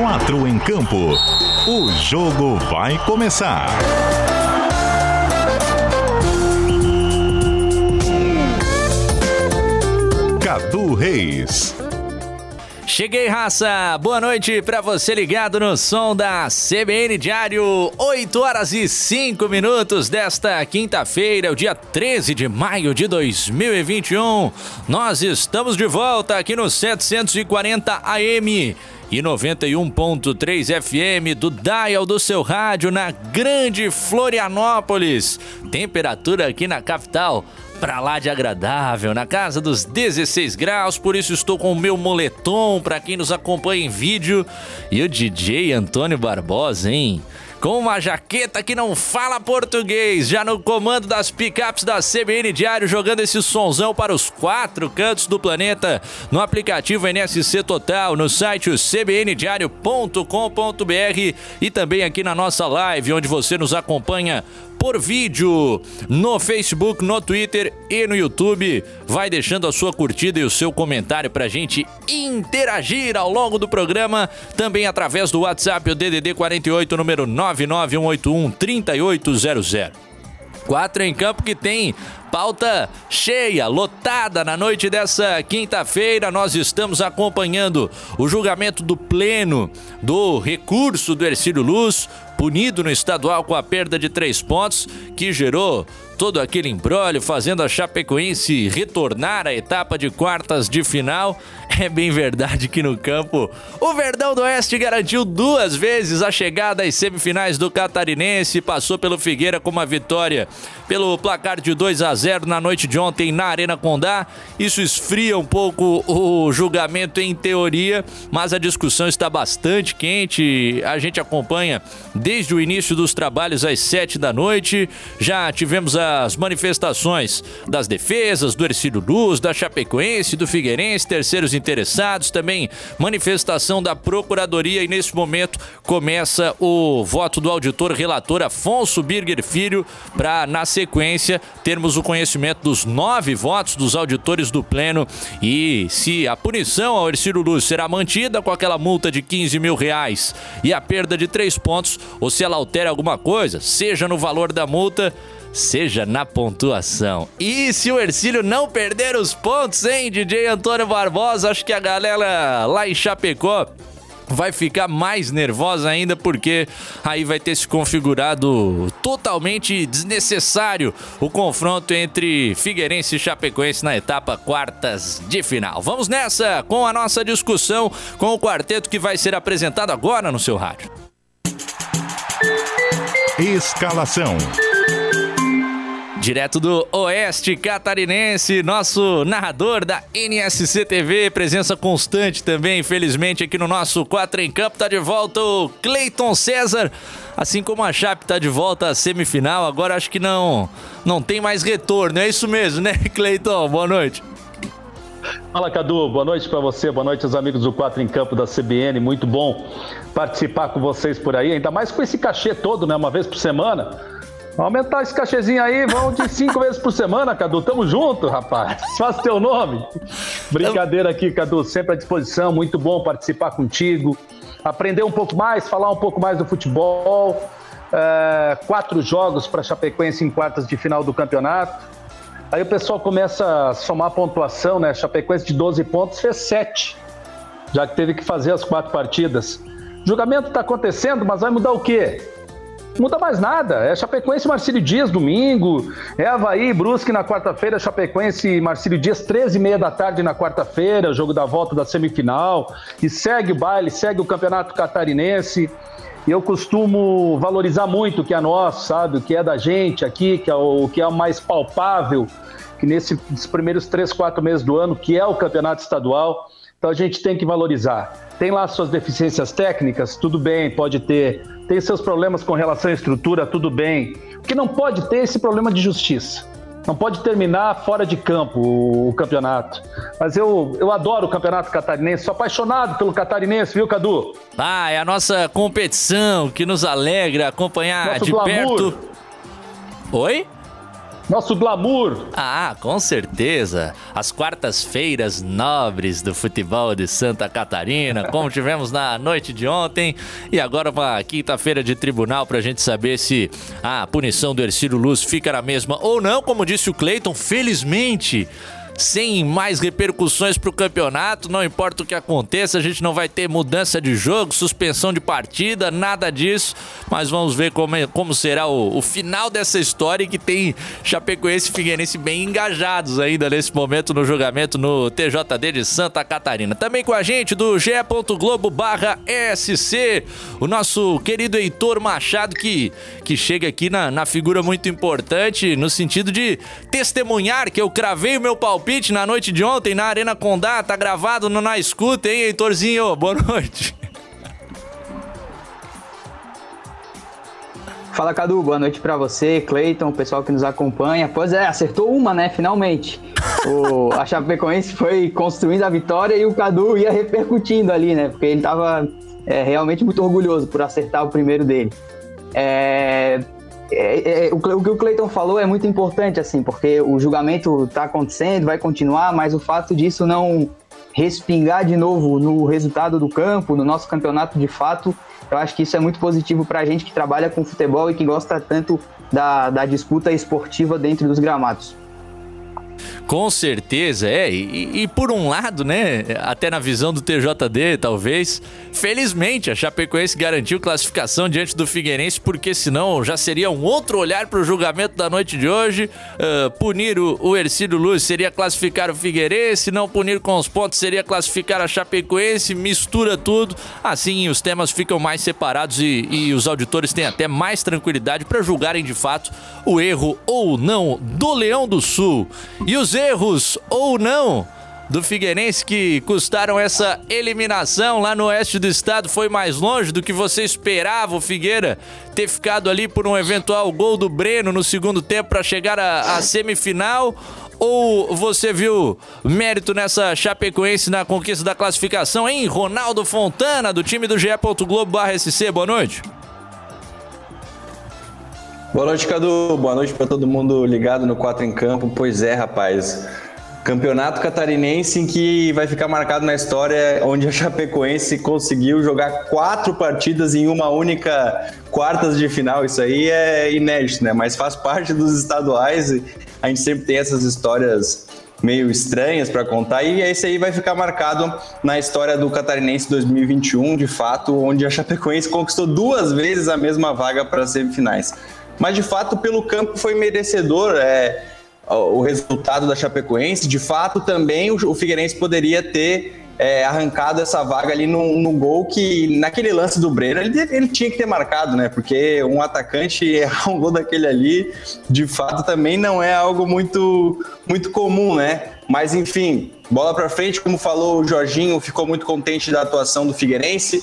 Quatro em campo. O jogo vai começar. Cadu Reis. Cheguei, raça! Boa noite para você ligado no som da CBN Diário, 8 horas e 5 minutos desta quinta-feira, o dia 13 de maio de 2021. Nós estamos de volta aqui no 740 AM e 91.3 FM do dial do seu rádio na Grande Florianópolis. Temperatura aqui na capital pra lá de agradável, na casa dos 16 graus, por isso estou com o meu moletom para quem nos acompanha em vídeo. E o DJ Antônio Barbosa, hein? Com uma jaqueta que não fala português, já no comando das picapes da CBN Diário, jogando esse sonzão para os quatro cantos do planeta, no aplicativo NSC Total, no site cbndiario.com.br e também aqui na nossa live, onde você nos acompanha por vídeo no Facebook, no Twitter e no YouTube. Vai deixando a sua curtida e o seu comentário pra gente interagir ao longo do programa, também através do WhatsApp, o DDD 48, número 99181 3800. Quatro em campo que tem pauta cheia, lotada na noite dessa quinta-feira. Nós estamos acompanhando o julgamento do pleno do recurso do Ercílio Luz, punido no estadual com a perda de três pontos, que gerou todo aquele embrólio, fazendo a Chapecoense retornar à etapa de quartas de final. É bem verdade que no campo o Verdão do Oeste garantiu duas vezes a chegada às semifinais do Catarinense, passou pelo Figueira com uma vitória pelo placar de 2 a 0 na noite de ontem na Arena Condá. Isso esfria um pouco o julgamento em teoria, mas a discussão está bastante quente. A gente acompanha desde o início dos trabalhos às 7 da noite. Já tivemos as manifestações das defesas, do Ercílio Luz, da Chapecoense, do Figueirense, terceiros interessados, também manifestação da Procuradoria e nesse momento começa o voto do auditor relator Afonso Birger Filho para, na sequência, termos o conhecimento dos nove votos dos auditores do Pleno. E se a punição ao Ercílio Luz será mantida com aquela multa de 15 mil reais e a perda de três pontos ou se ela altera alguma coisa, seja no valor da multa, seja na pontuação. E se o Ercílio não perder os pontos, hein, DJ Antônio Barbosa, acho que a galera lá em Chapecó vai ficar mais nervosa ainda porque aí vai ter se configurado totalmente desnecessário o confronto entre Figueirense e Chapecoense na etapa quartas de final. Vamos nessa com a nossa discussão com o quarteto que vai ser apresentado agora no seu rádio. Escalação. Direto do Oeste Catarinense, nosso narrador da NSC TV, presença constante também, infelizmente, aqui no nosso 4 em Campo. Tá de volta o Cleiton César, assim como a Chape tá de volta à semifinal. Agora acho que não, não tem mais retorno, é isso mesmo, né, Cleiton? Boa noite. Fala Cadu, boa noite para você, boa noite aos amigos do 4 em Campo da CBN, muito bom participar com vocês por aí, ainda mais com esse cachê todo, né, uma vez por semana. Aumentar esse cachezinho aí, vão de cinco vezes por semana, Cadu. Tamo junto, rapaz. Faz teu nome. Brincadeira aqui, Cadu. Sempre à disposição. Muito bom participar contigo. Aprender um pouco mais, falar um pouco mais do futebol. É, quatro jogos para Chapecoense em quartas de final do campeonato. Aí o pessoal começa a somar pontuação, né? Chapecoense de 12 pontos fez 7, já que teve que fazer as quatro partidas. O julgamento está acontecendo, mas vai mudar o quê? Muda mais nada. É Chapecoense e Marcílio Dias domingo, é Havaí Brusque na quarta-feira, Chapecoense e Marcílio Dias 13 e meia da tarde na quarta-feira, jogo da volta da semifinal, e segue o baile, segue o campeonato catarinense. E eu costumo valorizar muito o que é nosso, sabe? O que é da gente aqui, que é o, que é o mais palpável, que nesses primeiros três, quatro meses do ano, que é o campeonato estadual. Então a gente tem que valorizar. Tem lá suas deficiências técnicas, tudo bem, pode ter tem seus problemas com relação à estrutura, tudo bem. O que não pode ter é esse problema de justiça. Não pode terminar fora de campo o, campeonato. Mas eu, eu adoro o campeonato catarinense, sou apaixonado pelo catarinense, viu, Cadu? Ah, é a nossa competição que nos alegra acompanhar Nosso de glamour. perto. Oi? Nosso glamour. Ah, com certeza. As quartas-feiras nobres do futebol de Santa Catarina, como tivemos na noite de ontem. E agora uma quinta-feira de tribunal pra gente saber se a punição do Ercílio Luz fica na mesma ou não. Como disse o Cleiton, felizmente sem mais repercussões para o campeonato. Não importa o que aconteça, a gente não vai ter mudança de jogo, suspensão de partida, nada disso. Mas vamos ver como, é, como será o, o final dessa história que tem Chapecoense e Figueirense bem engajados ainda nesse momento no julgamento no TJD de Santa Catarina. Também com a gente do ge.globo barra SC, o nosso querido Heitor Machado que, que chega aqui na, na figura muito importante no sentido de testemunhar que eu cravei o meu palpite palpite na noite de ontem na Arena Condá, tá gravado no Na Escuta, hein, Heitorzinho? Boa noite. Fala Cadu, boa noite para você, Cleiton, o pessoal que nos acompanha. Pois é, acertou uma, né? Finalmente. O, a Chapecoense foi construindo a vitória e o Cadu ia repercutindo ali, né? Porque ele tava é, realmente muito orgulhoso por acertar o primeiro dele. É, é, é, o, o, que o Cleiton falou é muito importante, assim, porque o julgamento está acontecendo, vai continuar, mas o fato disso não respingar de novo no resultado do campo, no nosso campeonato de fato, eu acho que isso é muito positivo para a gente que trabalha com futebol e que gosta tanto da, da disputa esportiva dentro dos gramados. Com certeza, é. E, e, por um lado, né, até na visão do TJD, talvez, felizmente a Chapecoense garantiu classificação diante do Figueirense, porque senão já seria um outro olhar para o julgamento da noite de hoje. Uh, punir o, o Ercílio Luz seria classificar o Figueirense, não punir com os pontos seria classificar a Chapecoense, mistura tudo. Assim os temas ficam mais separados e, e os auditores têm até mais tranquilidade para julgarem de fato o erro ou não do Leão do Sul. E os erros ou não do Figueirense que custaram essa eliminação lá no oeste do estado foi mais longe do que você esperava o Figueira ter ficado ali por um eventual gol do Breno no segundo tempo para chegar à semifinal ou você viu mérito nessa Chapecoense na conquista da classificação, hein? Ronaldo Fontana, do time do GE. Globo/SC, boa noite. Boa noite, Cadu. Boa noite para todo mundo ligado no 4 em Campo. Pois é, rapaz. Campeonato catarinense em que vai ficar marcado na história onde a Chapecoense conseguiu jogar quatro partidas em uma única quartas de final. Isso aí é inédito, né? Mas faz parte dos estaduais e a gente sempre tem essas histórias meio estranhas para contar e esse aí vai ficar marcado na história do Catarinense 2021, de fato, onde a Chapecoense conquistou duas vezes a mesma vaga para as semifinais mas de fato pelo campo foi merecedor é, o resultado da Chapecoense. De fato também o, Figueirense poderia ter é, arrancado essa vaga ali no, no, gol que naquele lance do Breno ele, ele, tinha que ter marcado, né? Porque um atacante errar um gol daquele ali, de fato também não é algo muito muito comum, né? Mas enfim, bola para frente, como falou o Jorginho, ficou muito contente da atuação do Figueirense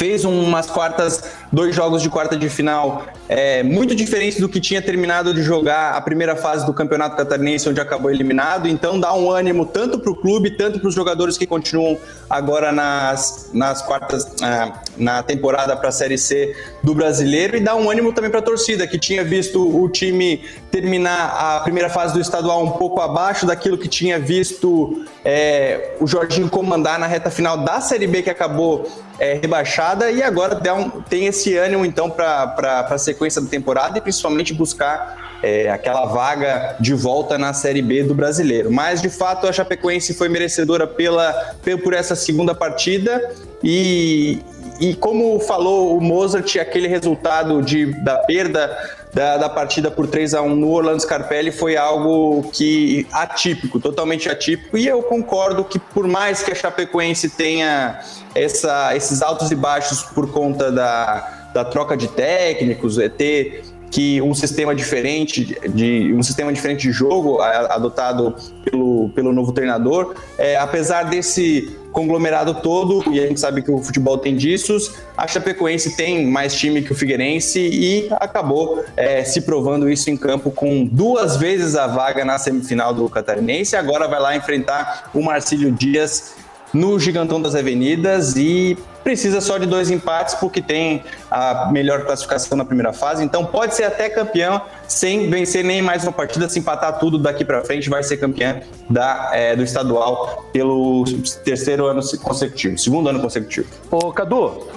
fez umas quartas, dois jogos de quarta de final é, muito diferentes do que tinha terminado de jogar a primeira fase do Campeonato Catarinense, onde acabou eliminado. Então dá um ânimo tanto para o clube, tanto para os jogadores que continuam agora nas, nas quartas, ah, na temporada para a Série C do Brasileiro, e dá um ânimo também para a torcida, que tinha visto o time terminar a primeira fase do estadual um pouco abaixo daquilo que tinha visto é, o Jorginho comandar na reta final da Série B, que acabou é, rebaixada e agora um, tem esse ânimo então para a sequência da temporada e principalmente buscar é, aquela vaga de volta na Série B do Brasileiro. Mas de fato a Chapecoense foi merecedora pela, por essa segunda partida e, e como falou o Mozart, aquele resultado de, da perda da, da partida por 3 a 1 no Orlando Scarpelli foi algo que atípico, totalmente atípico. E eu concordo que por mais que a Chapecoense tenha essa, esses altos e baixos por conta da, da troca de técnicos, é ter que um sistema diferente de um sistema diferente de jogo adotado pelo, pelo novo treinador, é, apesar desse conglomerado todo, e a gente sabe que o futebol tem disso, a Chapecoense tem mais time que o Figueirense e acabou é, se provando isso em campo com duas vezes a vaga na semifinal do Catarinense, agora vai lá enfrentar o Marcílio Dias no Gigantão das Avenidas e precisa só de dois empates porque tem a melhor classificação na primeira fase, então pode ser até campeão sem vencer nem mais uma partida, se empatar tudo daqui para frente, vai ser campeão da, é, do estadual pelo terceiro ano consecutivo, segundo ano consecutivo. Ô, Cadu.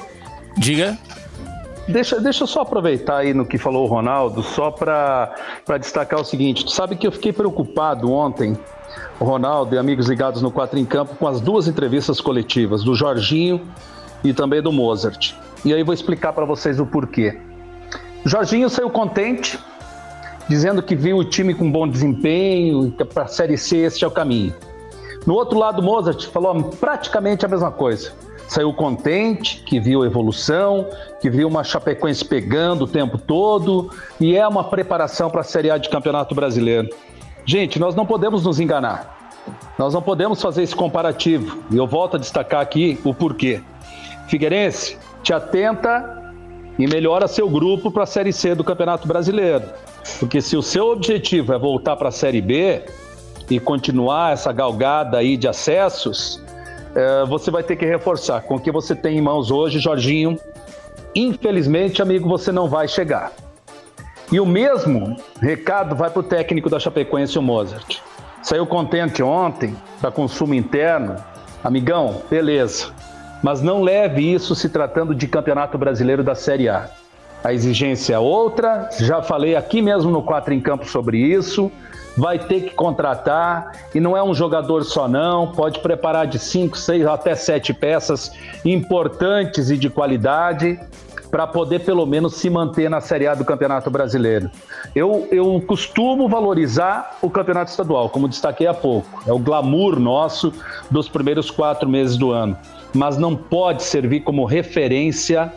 Diga. Deixa, deixa eu só aproveitar aí no que falou o Ronaldo, só para destacar o seguinte: sabe que eu fiquei preocupado ontem o Ronaldo e amigos ligados no Quatro em Campo com as duas entrevistas coletivas, do Jorginho e também do Mozart. E aí vou explicar para vocês o porquê. Jorginho saiu contente, dizendo que viu o time com bom desempenho que para a Série C este é o caminho. No outro lado, Mozart falou praticamente a mesma coisa. Saiu contente, que viu evolução, que viu uma Chapecoense pegando o tempo todo e é uma preparação para a Série A de Campeonato Brasileiro. Gente, nós não podemos nos enganar. Nós não podemos fazer esse comparativo. E eu volto a destacar aqui o porquê. Figueirense, te atenta e melhora seu grupo para a Série C do Campeonato Brasileiro. Porque se o seu objetivo é voltar para a Série B e continuar essa galgada aí de acessos, é, você vai ter que reforçar. Com o que você tem em mãos hoje, Jorginho, infelizmente, amigo, você não vai chegar. E o mesmo recado vai para o técnico da Chapecoense, o Mozart. Saiu contente ontem para consumo interno. Amigão, beleza. Mas não leve isso se tratando de Campeonato Brasileiro da Série A. A exigência é outra, já falei aqui mesmo no Quatro em Campo sobre isso. Vai ter que contratar e não é um jogador só, não. Pode preparar de cinco, seis até sete peças importantes e de qualidade para poder pelo menos se manter na Série A do Campeonato Brasileiro. Eu, eu costumo valorizar o Campeonato Estadual, como destaquei há pouco. É o glamour nosso dos primeiros quatro meses do ano. Mas não pode servir como referência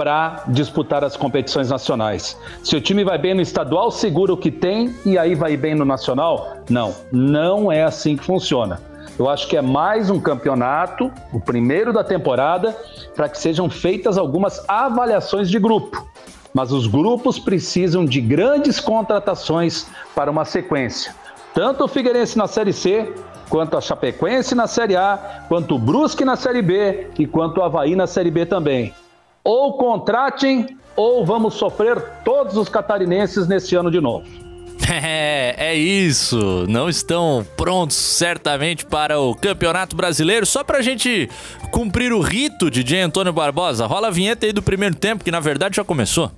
para disputar as competições nacionais. Se o time vai bem no estadual, segura o que tem e aí vai bem no nacional? Não, não é assim que funciona. Eu acho que é mais um campeonato, o primeiro da temporada, para que sejam feitas algumas avaliações de grupo. Mas os grupos precisam de grandes contratações para uma sequência. Tanto o Figueirense na Série C, quanto a Chapecoense na Série A, quanto o Brusque na Série B e quanto o Havaí na Série B também. Ou contratem, ou vamos sofrer todos os catarinenses nesse ano de novo. É, é isso. Não estão prontos certamente para o Campeonato Brasileiro. Só para a gente cumprir o rito de J. Antônio Barbosa, rola a vinheta aí do primeiro tempo, que na verdade já começou.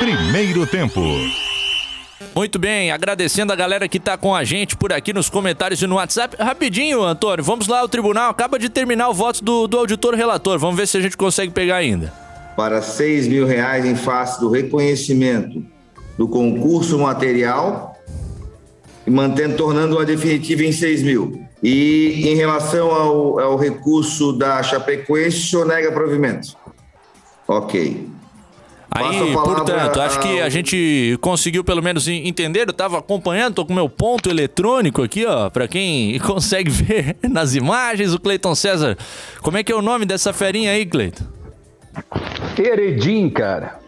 Primeiro tempo. Muito bem, agradecendo a galera que tá com a gente por aqui nos comentários e no WhatsApp. Rapidinho, Antônio, vamos lá, o tribunal acaba de terminar o voto do, do auditor relator. Vamos ver se a gente consegue pegar ainda. Para 6 mil reais em face do reconhecimento do concurso material, mantendo, tornando-a definitiva em 6 mil. E em relação ao, ao recurso da Chapecoense, o senhor nega provimento? Ok. Aí, portanto, acho que a gente conseguiu pelo menos entender. Eu estava acompanhando, tô com meu ponto eletrônico aqui, ó, para quem consegue ver nas imagens. O Cleiton César, como é que é o nome dessa ferinha aí, Cleiton? Heredim, cara.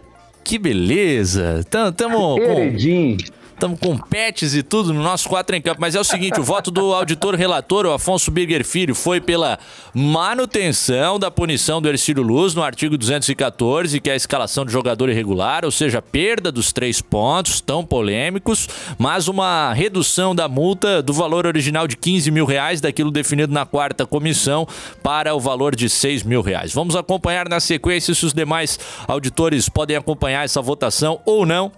Que beleza! Tamo, tamo Heredim. Estamos com pets e tudo no nosso quatro em campo. Mas é o seguinte: o voto do auditor relator, o Afonso Birger Filho, foi pela manutenção da punição do Ercílio Luz no artigo 214, que é a escalação de jogador irregular, ou seja, perda dos três pontos, tão polêmicos, mas uma redução da multa do valor original de 15 mil reais, daquilo definido na quarta comissão, para o valor de 6 mil reais. Vamos acompanhar na sequência se os demais auditores podem acompanhar essa votação ou não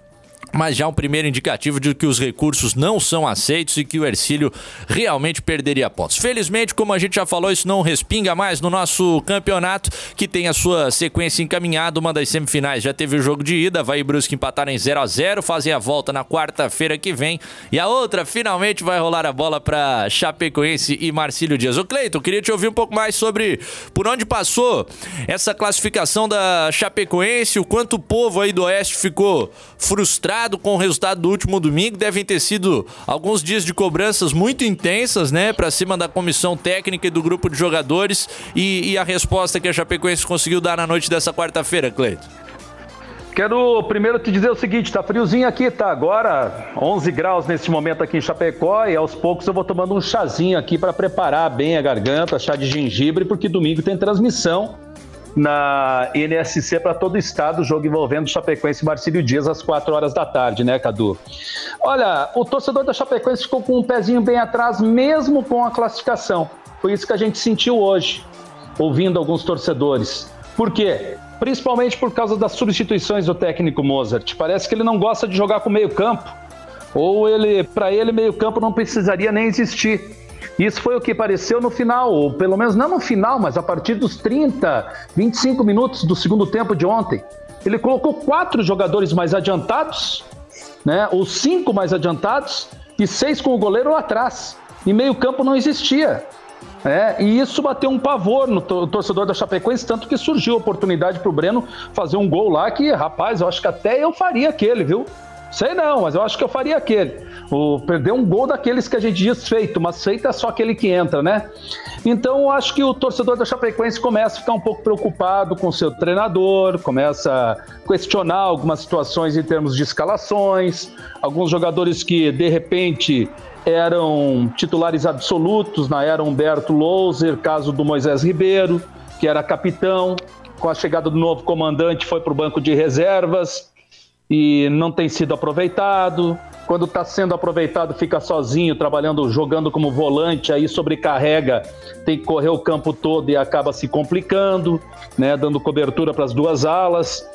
mas já um primeiro indicativo de que os recursos não são aceitos e que o Ercílio realmente perderia pontos. Felizmente, como a gente já falou, isso não respinga mais no nosso campeonato, que tem a sua sequência encaminhada. Uma das semifinais já teve o jogo de ida, vai e Brusque empataram em 0 a 0 fazem a volta na quarta-feira que vem. E a outra, finalmente, vai rolar a bola para Chapecoense e Marcílio Dias. Ô Cleiton, queria te ouvir um pouco mais sobre por onde passou essa classificação da Chapecoense, o quanto o povo aí do Oeste ficou frustrado com o resultado do último domingo. Devem ter sido alguns dias de cobranças muito intensas, né, para cima da comissão técnica e do grupo de jogadores. E, e, a resposta que a Chapecoense conseguiu dar na noite dessa quarta-feira, Cleiton? Quero primeiro te dizer o seguinte, tá friozinho aqui, tá? Agora 11 graus nesse momento aqui em Chapecó e aos poucos eu vou tomando um chazinho aqui para preparar bem a garganta, chá de gengibre, porque domingo tem transmissão na NSC para todo o estado, jogo envolvendo Chapecoense e Marcílio Dias às 4 horas da tarde, né, Cadu? Olha, o torcedor da Chapecoense ficou com um pezinho bem atrás, mesmo com a classificação. Foi isso que a gente sentiu hoje, ouvindo alguns torcedores. Por quê? Principalmente por causa das substituições do técnico Mozart. Parece que ele não gosta de jogar com meio campo. Ou ele, para ele, meio campo não precisaria nem existir. Isso foi o que pareceu no final, ou pelo menos não no final, mas a partir dos 30, 25 minutos do segundo tempo de ontem. Ele colocou quatro jogadores mais adiantados, né? Ou cinco mais adiantados, e seis com o goleiro lá atrás. E meio campo não existia. É, e isso bateu um pavor no torcedor da Chapecoense, tanto que surgiu a oportunidade para o Breno fazer um gol lá que, rapaz, eu acho que até eu faria aquele, viu? Sei não, mas eu acho que eu faria aquele. O, perder um gol daqueles que a gente diz feito, mas feito é só aquele que entra, né? Então eu acho que o torcedor da Chapecoense começa a ficar um pouco preocupado com seu treinador, começa a questionar algumas situações em termos de escalações, alguns jogadores que de repente eram titulares absolutos na era Humberto Louser, caso do Moisés Ribeiro, que era capitão, com a chegada do novo comandante foi para o banco de reservas e não tem sido aproveitado. Quando está sendo aproveitado, fica sozinho, trabalhando, jogando como volante, aí sobrecarrega, tem que correr o campo todo e acaba se complicando, né, dando cobertura para as duas alas.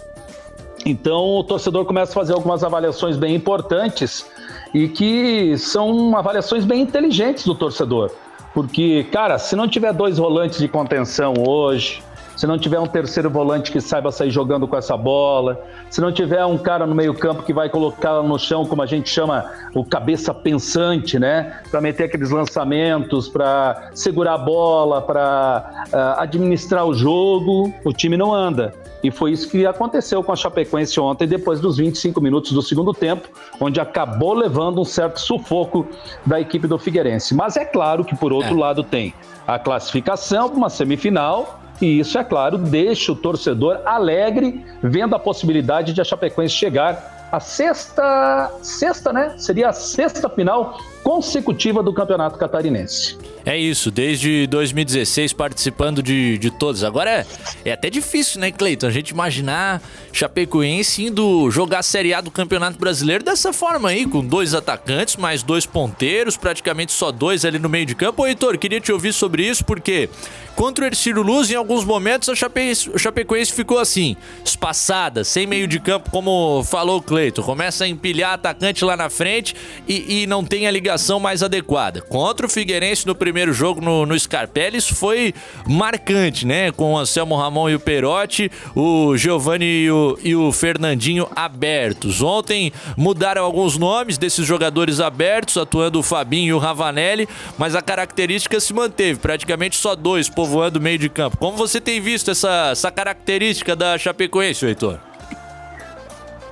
Então o torcedor começa a fazer algumas avaliações bem importantes e que são avaliações bem inteligentes do torcedor. Porque, cara, se não tiver dois volantes de contenção hoje, se não tiver um terceiro volante que saiba sair jogando com essa bola, se não tiver um cara no meio-campo que vai colocá-la no chão, como a gente chama o cabeça pensante, né? Para meter aqueles lançamentos, para segurar a bola, para uh, ah, administrar o jogo, o time não anda. E foi isso que aconteceu com a Chapecoense ontem, depois dos 25 minutos do segundo tempo, onde acabou levando um certo sufoco da equipe do Figueirense. Mas é claro que, por outro é. lado, tem a classificação para uma semifinal e isso, é claro, deixa o torcedor alegre, vendo a possibilidade de a Chapecoense chegar à sexta, sexta, né? Seria a sexta final consecutiva do Campeonato Catarinense. É isso, desde 2016 participando de, de todos. Agora é, é até difícil, né, Cleiton? A gente imaginar Chapecoense indo jogar a Série A do Campeonato Brasileiro dessa forma aí, com dois atacantes, mais dois ponteiros, praticamente só dois ali no meio de campo. Ô, Heitor, queria te ouvir sobre isso, porque contra o Ercílio Luz, em alguns momentos, a Chapecoense, o Chapecoense ficou assim, espaçada, sem meio de campo, como falou o Cleiton. Começa a empilhar atacante lá na frente e, e não tem a ligação mais adequada. Contra o Figueirense no primeiro jogo no, no Scarpelli, isso foi marcante, né? Com o Anselmo Ramon e o Perotti, o Giovanni e o e o Fernandinho abertos. Ontem mudaram alguns nomes desses jogadores abertos, atuando o Fabinho e o Ravanelli, mas a característica se manteve, praticamente só dois povoando o meio de campo. Como você tem visto essa, essa característica da Chapecoense, Heitor?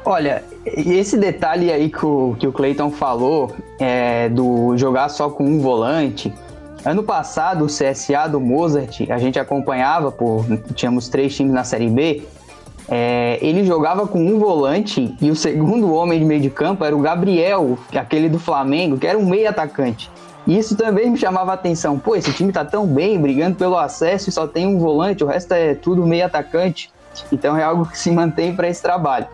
Olha, esse detalhe aí que o, que o Cleiton falou, é, do jogar só com um volante, Ano passado, o CSA do Mozart, a gente acompanhava, por, tínhamos três times na Série B, é, ele jogava com um volante e o segundo homem de meio de campo era o Gabriel, aquele do Flamengo, que era um meio atacante. E isso também me chamava a atenção. Pô, esse time tá tão bem, brigando pelo acesso e só tem um volante, o resto é tudo meio atacante. Então é algo que se mantém para esse trabalho.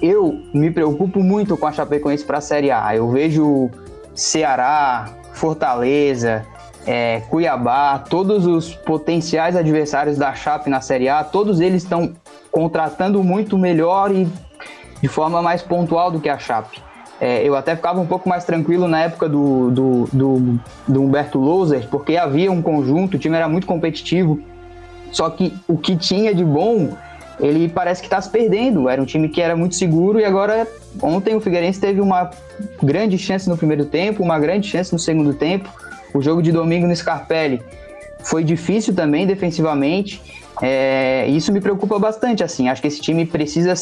Eu me preocupo muito com a Chapecoense para a Série A. Eu vejo Ceará, Fortaleza, é, Cuiabá, todos os potenciais adversários da Chape na Série A, todos eles estão contratando muito melhor e de forma mais pontual do que a Chape. É, eu até ficava um pouco mais tranquilo na época do, do, do, do Humberto Louser, porque havia um conjunto, o time era muito competitivo, só que o que tinha de bom, ele parece que está se perdendo. Era um time que era muito seguro e agora, ontem o Figueirense teve uma grande chance no primeiro tempo, uma grande chance no segundo tempo o jogo de domingo no Scarpelli foi difícil também defensivamente. É, isso me preocupa bastante. Assim, acho que esse time precisa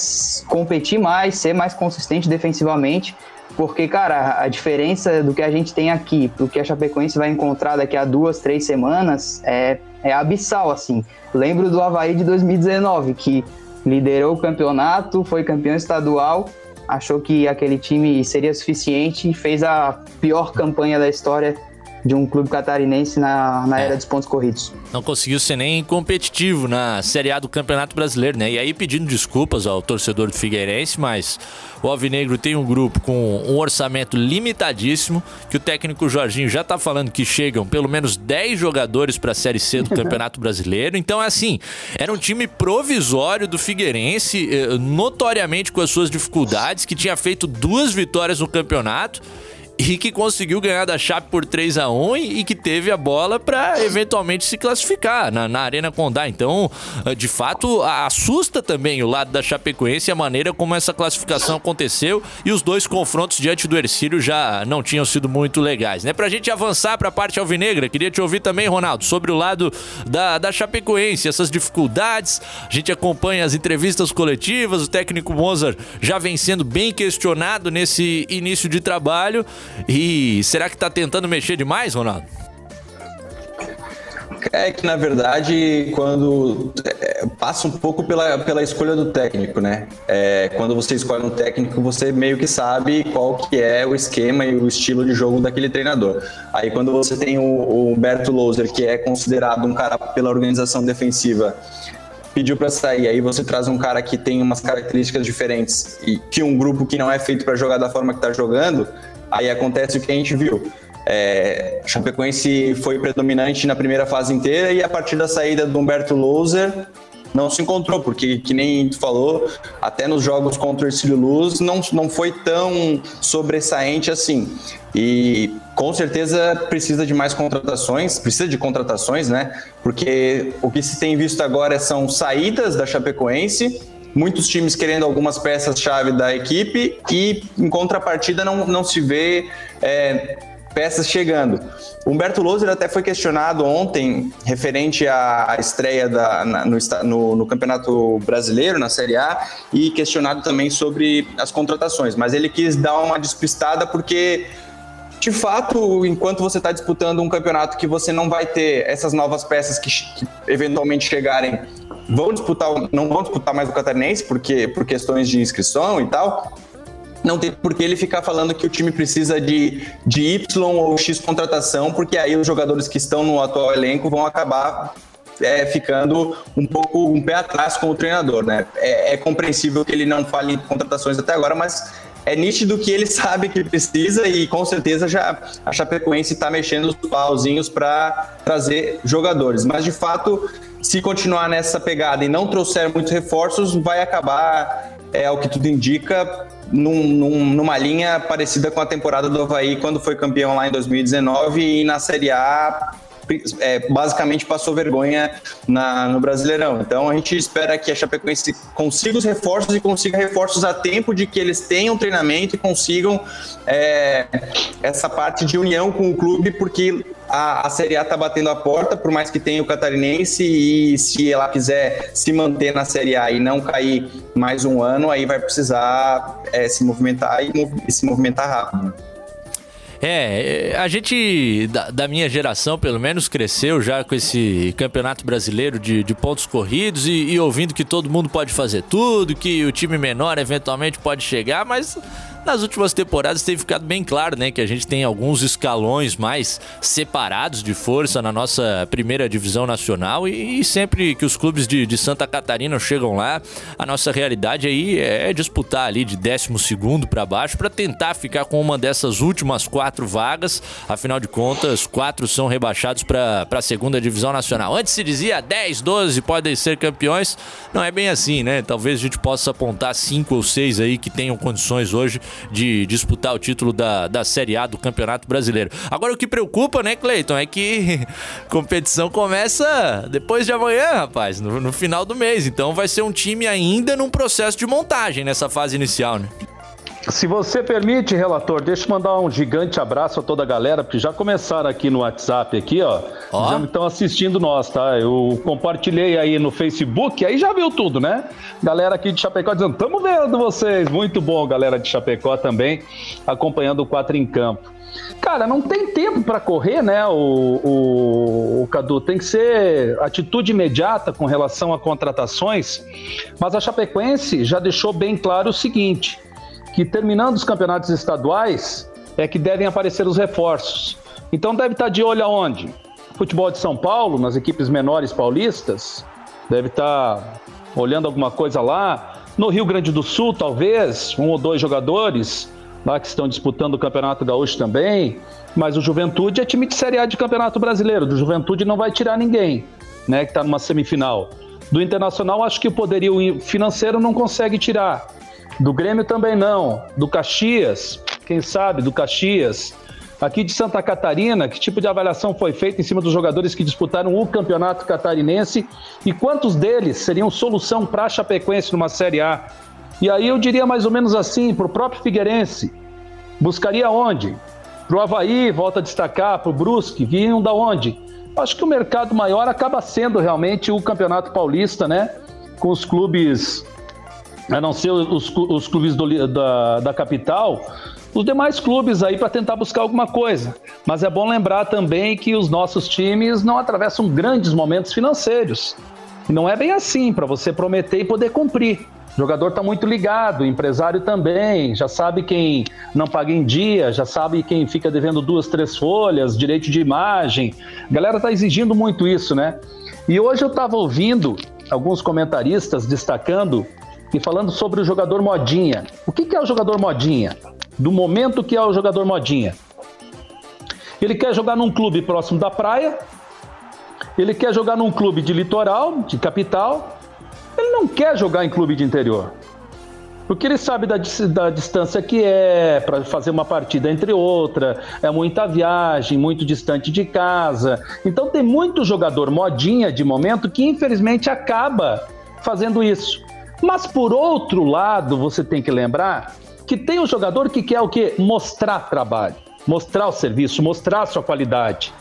competir mais, ser mais consistente defensivamente, porque, cara, a diferença do que a gente tem aqui para o que a Chapecoense vai encontrar daqui a duas, três semanas é, é abissal. Assim, lembro do Havaí de 2019 que liderou o campeonato, foi campeão estadual, achou que aquele time seria suficiente e fez a pior campanha da história de um clube catarinense na, na é. era dos pontos corridos. Não conseguiu ser nem competitivo na Série A do Campeonato Brasileiro, né? E aí pedindo desculpas ao torcedor do Figueirense, mas o Alvinegro tem um grupo com um orçamento limitadíssimo, que o técnico Jorginho já tá falando que chegam pelo menos 10 jogadores para a Série C do Campeonato Brasileiro. Então, é assim, era um time provisório do Figueirense, eh, notoriamente com as suas dificuldades, que tinha feito duas vitórias no campeonato e que conseguiu ganhar da Chape por 3 a 1 e, que teve a bola para eventualmente se classificar na, na Arena Condá. Então, eh, de fato, assusta também o lado da Chapecoense a maneira como essa classificação aconteceu e os dois confrontos diante do Ercílio já não tinham sido muito legais, né? Pra gente avançar para a parte alvinegra, queria te ouvir também, Ronaldo, sobre o lado da, da Chapecoense, essas dificuldades. A gente acompanha as entrevistas coletivas, o técnico Mozart já vem sendo bem questionado nesse início de trabalho. E será que tá tentando mexer demais, Ronaldo? É que, na verdade, quando é, passa um pouco pela, pela escolha do técnico, né? É, quando você escolhe um técnico, você meio que sabe qual que é o esquema e o estilo de jogo daquele treinador. Aí quando você tem o, o Humberto Loser, que é considerado um cara pela organização defensiva, pediu para sair, aí você traz um cara que tem umas características diferentes e que um grupo que não é feito para jogar da forma que tá jogando, Aí acontece o que a gente viu. É, Chapecoense foi predominante na primeira fase inteira e a partir da saída do Humberto Louser não se encontrou, porque, que nem tu falou, até nos jogos contra o Ercílio Luz não, não foi tão sobressaente assim. E com certeza precisa de mais contratações, precisa de contratações, né? Porque o que se tem visto agora são saídas da Chapecoense muitos times querendo algumas peças-chave da equipe e, em contrapartida, não, não se vê é, peças chegando. Humberto Loser até foi questionado ontem, referente à estreia da, na, no, no, no, Campeonato Brasileiro, na Série A, e questionado também sobre as contratações, mas ele quis dar uma despistada porque de fato, enquanto você está disputando um campeonato que você não vai ter essas novas peças que, que eventualmente chegarem vão disputar, não vão disputar mais o Catarinense porque por questões de inscrição e tal. Não tem por que ele ficar falando que o time precisa de, de Y ou X contratação, porque aí os jogadores que estão no atual elenco vão acabar é, ficando um pouco um pé atrás com o treinador, né? É, é, compreensível que ele não fale em contratações até agora, mas é nítido que ele sabe que precisa e com certeza já a Chapecoense está mexendo os pauzinhos para trazer jogadores. Mas de fato se continuar nessa pegada e não trouxer muitos reforços, vai acabar, é o que tudo indica, num, num, numa linha parecida com a temporada do Havaí quando foi campeão lá em 2019 e na Série A é, basicamente passou vergonha na, no Brasileirão. Então a gente espera que a Chapecoense consiga os reforços e consiga reforços a tempo de que eles tenham treinamento e consigam é, essa parte de união com o clube, porque a, a Série A está batendo a porta, por mais que tenha o Catarinense, e se ela quiser se manter na Série A e não cair mais um ano, aí vai precisar é, se movimentar e, e se movimentar rápido. É, a gente da, da, minha geração, pelo menos, cresceu já com esse campeonato brasileiro de, de pontos corridos e, e, ouvindo que todo mundo pode fazer tudo, que o time menor eventualmente pode chegar, mas nas últimas temporadas tem ficado bem claro, né, que a gente tem alguns escalões mais separados de força na nossa primeira divisão nacional e, e sempre que os clubes de, de, Santa Catarina chegam lá, a nossa realidade aí é disputar ali de 12 segundo para baixo para tentar ficar com uma dessas últimas quatro vagas. Afinal de contas, quatro são rebaixados para a segunda divisão nacional. Antes se dizia 10, 12 podem ser campeões, não é bem assim, né? Talvez a gente possa apontar cinco ou seis aí que tenham condições hoje de disputar o título da, da Série A do Campeonato Brasileiro. Agora o que preocupa, né, Cleiton, é que competição começa depois de amanhã, rapaz, no, no final do mês. Então vai ser um time ainda num processo de montagem nessa fase inicial, né? Se você permite, relator, deixa eu mandar um gigante abraço a toda a galera, porque já começaram aqui no WhatsApp aqui, ó. ó. Já estão assistindo nós, tá? Eu compartilhei aí no Facebook, aí já viu tudo, né? Galera aqui de Chapecó dizendo, estamos vendo vocês. Muito bom, galera de Chapecó também, acompanhando o 4 em campo. Cara, não tem tempo para correr, né, o, o, o, Cadu? Tem que ser atitude imediata com relação a contratações. Mas a Chapecoense já deixou bem claro o seguinte: que terminando os campeonatos estaduais é que devem aparecer os reforços. Então deve estar de olho aonde? Futebol de São Paulo, nas equipes menores paulistas, deve estar olhando alguma coisa lá. No Rio Grande do Sul, talvez, um ou dois jogadores lá que estão disputando o Campeonato Gaúcho também. Mas o Juventude é time de Série A de Campeonato Brasileiro. Do Juventude não vai tirar ninguém, né? Que está numa semifinal. Do Internacional, acho que o poderio financeiro não consegue tirar. Do Grêmio também não. Do Caxias, quem sabe, do Caxias. Aqui de Santa Catarina, que tipo de avaliação foi feita em cima dos jogadores que disputaram o campeonato catarinense e quantos deles seriam solução para a Chapecoense numa Série A? E aí eu diria mais ou menos assim, para o próprio Figueirense, buscaria onde? Para o Havaí, volta a destacar, para o Brusque, vinham da onde? Acho que o mercado maior acaba sendo realmente o Campeonato Paulista, né? Com os clubes a não ser os, os clubes do, da, da capital, os demais clubes aí para tentar buscar alguma coisa. Mas é bom lembrar também que os nossos times não atravessam grandes momentos financeiros. Não é bem assim para você prometer e poder cumprir. O jogador está muito ligado, o empresário também, já sabe quem não paga em dia, já sabe quem fica devendo duas, três folhas, direito de imagem. A galera está exigindo muito isso, né? E hoje eu estava ouvindo alguns comentaristas destacando e falando sobre o jogador modinha. O que, que é o jogador modinha? Do momento que é o jogador modinha. Ele quer jogar num clube próximo da praia, ele quer jogar num clube de litoral, de capital, ele não quer jogar em clube de interior. Porque ele sabe da, da distância que é para fazer uma partida entre outra, é muita viagem, muito distante de casa. Então tem muito jogador modinha de momento que infelizmente acaba fazendo isso. Mas por outro lado, você tem que lembrar que tem um jogador que quer o quê? Mostrar trabalho, mostrar o serviço, mostrar a sua qualidade,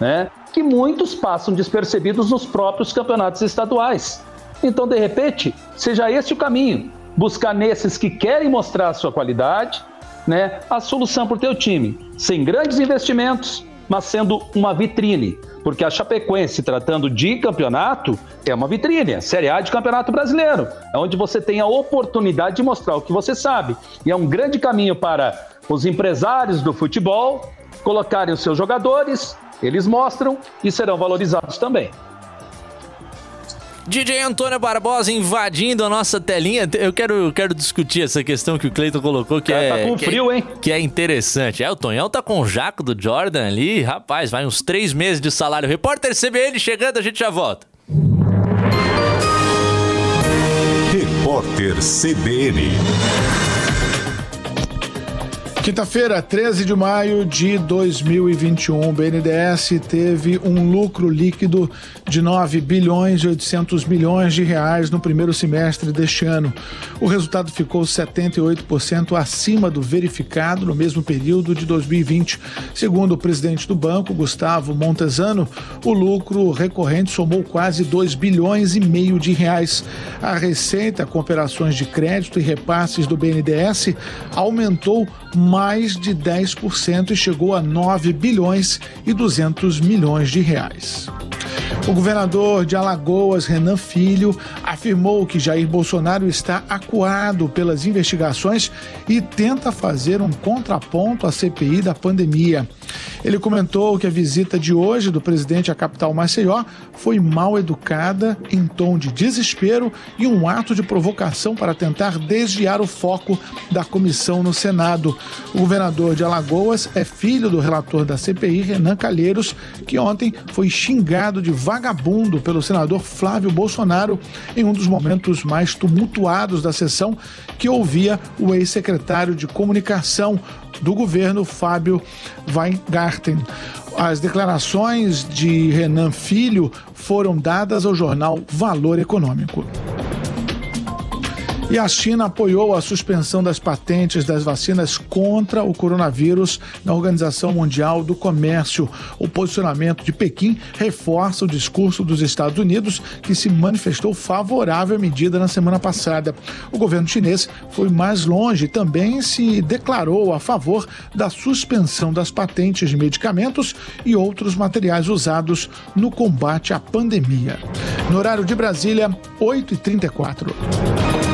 né? Que muitos passam despercebidos nos próprios campeonatos estaduais. Então, de repente, seja esse o caminho, buscar nesses que querem mostrar a sua qualidade, né, a solução para o teu time, sem grandes investimentos, mas sendo uma vitrine. Porque a Chapecoense, tratando de campeonato, é uma vitrine, a Série A de Campeonato Brasileiro, é onde você tem a oportunidade de mostrar o que você sabe. E é um grande caminho para os empresários do futebol colocarem os seus jogadores, eles mostram e serão valorizados também. DJ Antônio Barbosa invadindo a nossa telinha. Eu quero, quero discutir essa questão que o Cleiton colocou, que é. Tá com que é frio, é, hein? Que é interessante. É, o Tonhão tá com o jaco do Jordan ali. Rapaz, vai uns três meses de salário. Repórter CBN chegando, a gente já volta. Repórter CBN. Quinta-feira, 13 de maio de 2021, o BNDES teve um lucro líquido de 9 bilhões e 800 milhões de reais no primeiro semestre deste ano. O resultado ficou 78% acima do verificado no mesmo período de 2020. Segundo o presidente do banco, Gustavo Montesano, o lucro recorrente somou quase 2 bilhões e meio de reais. A receita com operações de crédito e repasses do BNDES aumentou mais de 10% e chegou a 9 bilhões e 200 milhões de reais. O governador de Alagoas, Renan Filho, afirmou que Jair Bolsonaro está acuado pelas investigações e tenta fazer um contraponto à CPI da pandemia. Ele comentou que a visita de hoje do presidente à capital Maceió foi mal educada, em tom de desespero e um ato de provocação para tentar desviar o foco da comissão no Senado. O governador de Alagoas é filho do relator da CPI, Renan Calheiros, que ontem foi xingado de vagabundo pelo senador Flávio Bolsonaro em um dos momentos mais tumultuados da sessão, que ouvia o ex-secretário de comunicação do governo, Fábio Weingarten. As declarações de Renan Filho foram dadas ao jornal Valor Econômico. E a China apoiou a suspensão das patentes das vacinas contra o coronavírus na Organização Mundial do Comércio. O posicionamento de Pequim reforça o discurso dos Estados Unidos, que se manifestou favorável à medida na semana passada. O governo chinês foi mais longe e também se declarou a favor da suspensão das patentes de medicamentos e outros materiais usados no combate à pandemia. No horário de Brasília, 8h34.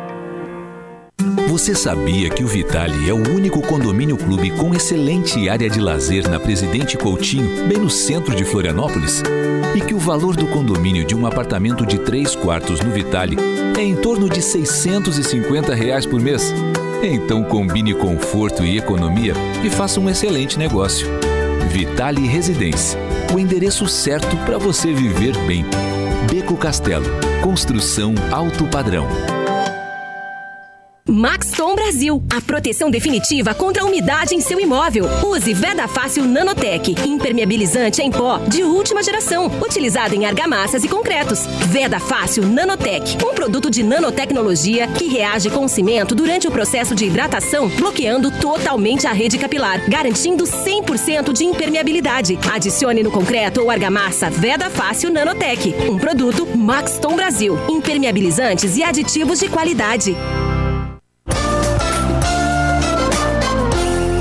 Você sabia que o Vitale é o único condomínio clube com excelente área de lazer na Presidente Coutinho, bem no centro de Florianópolis? E que o valor do condomínio de um apartamento de três quartos no Vitale é em torno de 650 reais por mês? Então combine conforto e economia e faça um excelente negócio. Vitale Residência, o endereço certo para você viver bem. Beco Castelo, construção alto padrão. Maxton Brasil, a proteção definitiva contra a umidade em seu imóvel. Use Veda Fácil Nanotech, impermeabilizante em pó de última geração, utilizado em argamassas e concretos. Veda Fácil Nanotech, um produto de nanotecnologia que reage com o cimento durante o processo de hidratação, bloqueando totalmente a rede capilar, garantindo 100% de impermeabilidade. Adicione no concreto ou argamassa Veda Fácil Nanotech, um produto Maxton Brasil, impermeabilizantes e aditivos de qualidade.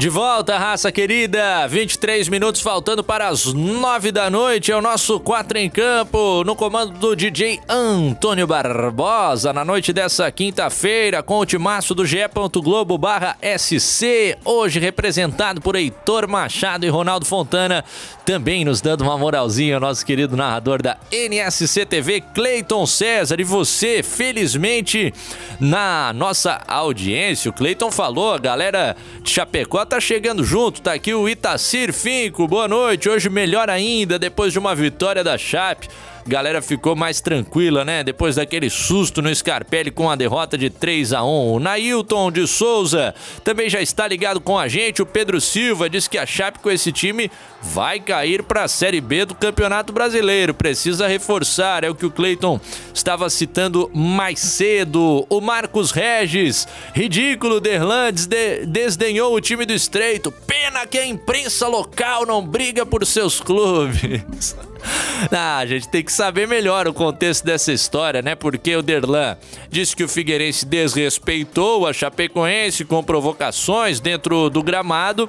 De volta, raça querida. 23 minutos faltando para as 9 da noite. É o nosso 4 em campo, no comando do DJ Antônio Barbosa, na noite dessa quinta-feira, com o timaço do GE. Globo barra SC. Hoje representado por Heitor Machado e Ronaldo Fontana. Também nos dando uma moralzinha, nosso querido narrador da NSC TV, Cleiton César. E você, felizmente, na nossa audiência, o Cleiton falou, a galera de Chapecó tá chegando junto, tá aqui o Itacir Finco, boa noite, hoje melhor ainda, depois de uma vitória da Chape. Galera ficou mais tranquila, né? Depois daquele susto no Scarpelli com a derrota de 3 a 1. O Nailton de Souza também já está ligado com a gente. O Pedro Silva diz que a Chape com esse time vai cair para a Série B do Campeonato Brasileiro. Precisa reforçar, é o que o Cleiton estava citando mais cedo. O Marcos Regis, ridículo, Derlandes de desdenhou o time do Estreito. Pena que a imprensa local não briga por seus clubes. Ah, a gente tem que saber melhor o contexto dessa história, né? Porque o Derlan disse que o Figueirense desrespeitou a Chapecoense com provocações dentro do gramado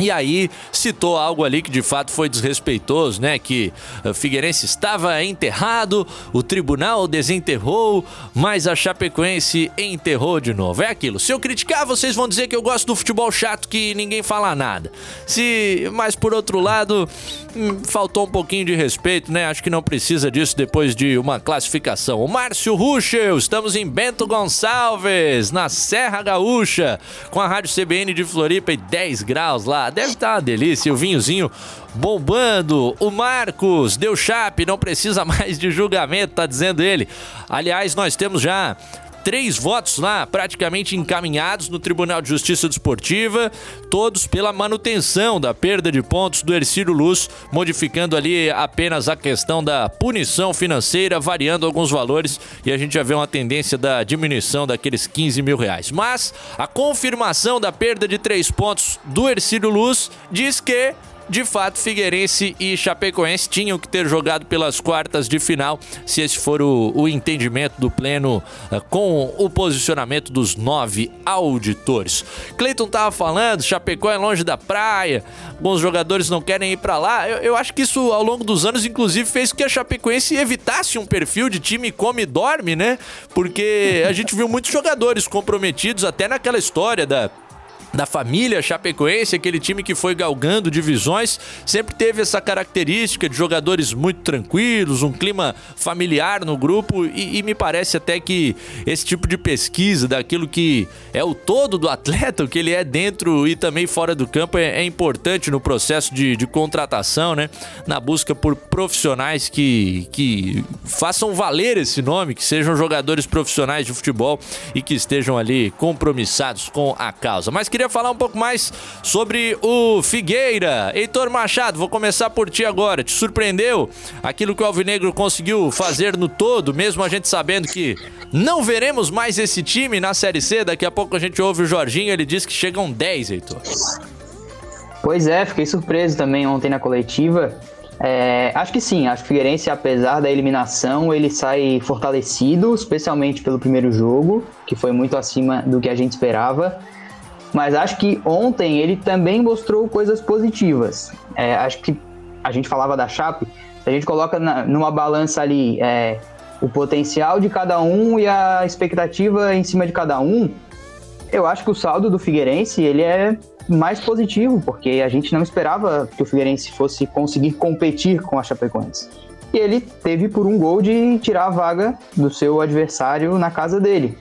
e aí citou algo ali que de fato foi desrespeitoso, né? Que o Figueirense estava enterrado, o tribunal desenterrou, mas a Chapecoense enterrou de novo. É aquilo. Se eu criticar, vocês vão dizer que eu gosto do futebol chato que ninguém fala nada. Se, mas por outro lado, hum, faltou um pouquinho de respeito, né? Acho que não precisa disso depois de uma classificação. O Márcio Ruschel, estamos em Bento Gonçalves, na Serra Gaúcha, com a Rádio CBN de Floripa e 10 graus lá deve estar tá uma delícia. O vinhozinho bombando. O Marcos deu chape, não precisa mais de julgamento, tá dizendo ele. Aliás, nós temos já três votos lá praticamente encaminhados no Tribunal de Justiça Desportiva, todos pela manutenção da perda de pontos do Ercílio Luz, modificando ali apenas a questão da punição financeira, variando alguns valores e a gente já vê uma tendência da diminuição daqueles 15 mil reais. Mas a confirmação da perda de três pontos do Ercílio Luz diz que de fato, Figueirense e Chapecoense tinham que ter jogado pelas quartas de final, se esse for o, o entendimento do Pleno uh, com o posicionamento dos nove auditores. Cleiton tava falando, Chapecó é longe da praia, alguns jogadores não querem ir para lá. Eu, eu, acho que isso, ao longo dos anos, inclusive, fez com que a Chapecoense evitasse um perfil de time come e dorme, né? Porque a gente viu muitos jogadores comprometidos até naquela história da da família Chapecoense, aquele time que foi galgando divisões, sempre teve essa característica de jogadores muito tranquilos, um clima familiar no grupo e, e, me parece até que esse tipo de pesquisa daquilo que é o todo do atleta, o que ele é dentro e também fora do campo é, é importante no processo de, de, contratação, né? Na busca por profissionais que, que façam valer esse nome, que sejam jogadores profissionais de futebol e que estejam ali compromissados com a causa. Mas que queria falar um pouco mais sobre o Figueira. Heitor Machado, vou começar por ti agora. Te surpreendeu aquilo que o Alvinegro conseguiu fazer no todo, mesmo a gente sabendo que não veremos mais esse time na Série C? Daqui a pouco a gente ouve o Jorginho, ele diz que chegam 10, Heitor. Pois é, fiquei surpreso também ontem na coletiva. É, acho que sim, acho que o Figueirense, apesar da eliminação, ele sai fortalecido, especialmente pelo primeiro jogo, que foi muito acima do que a gente esperava mas acho que ontem ele também mostrou coisas positivas. É, acho que a gente falava da Chape, a gente coloca na, numa balança ali é, o potencial de cada um e a expectativa em cima de cada um, eu acho que o saldo do Figueirense ele é mais positivo, porque a gente não esperava que o Figueirense fosse conseguir competir com a Chapecoense. E ele teve por um gol de tirar a vaga do seu adversário na casa dele.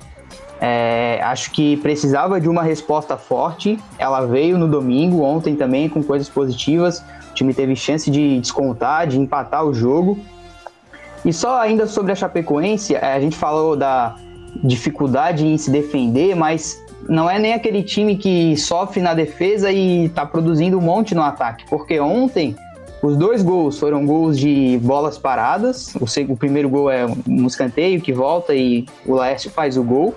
É, acho que precisava de uma resposta forte. Ela veio no domingo, ontem também, com coisas positivas. O time teve chance de descontar, de empatar o jogo. E só ainda sobre a Chapecoense, é, a gente falou da dificuldade em se defender, mas não é nem aquele time que sofre na defesa e está produzindo um monte no ataque, porque ontem os dois gols foram gols de bolas paradas. O, primeiro gol é um escanteio que volta e o Laércio faz o gol.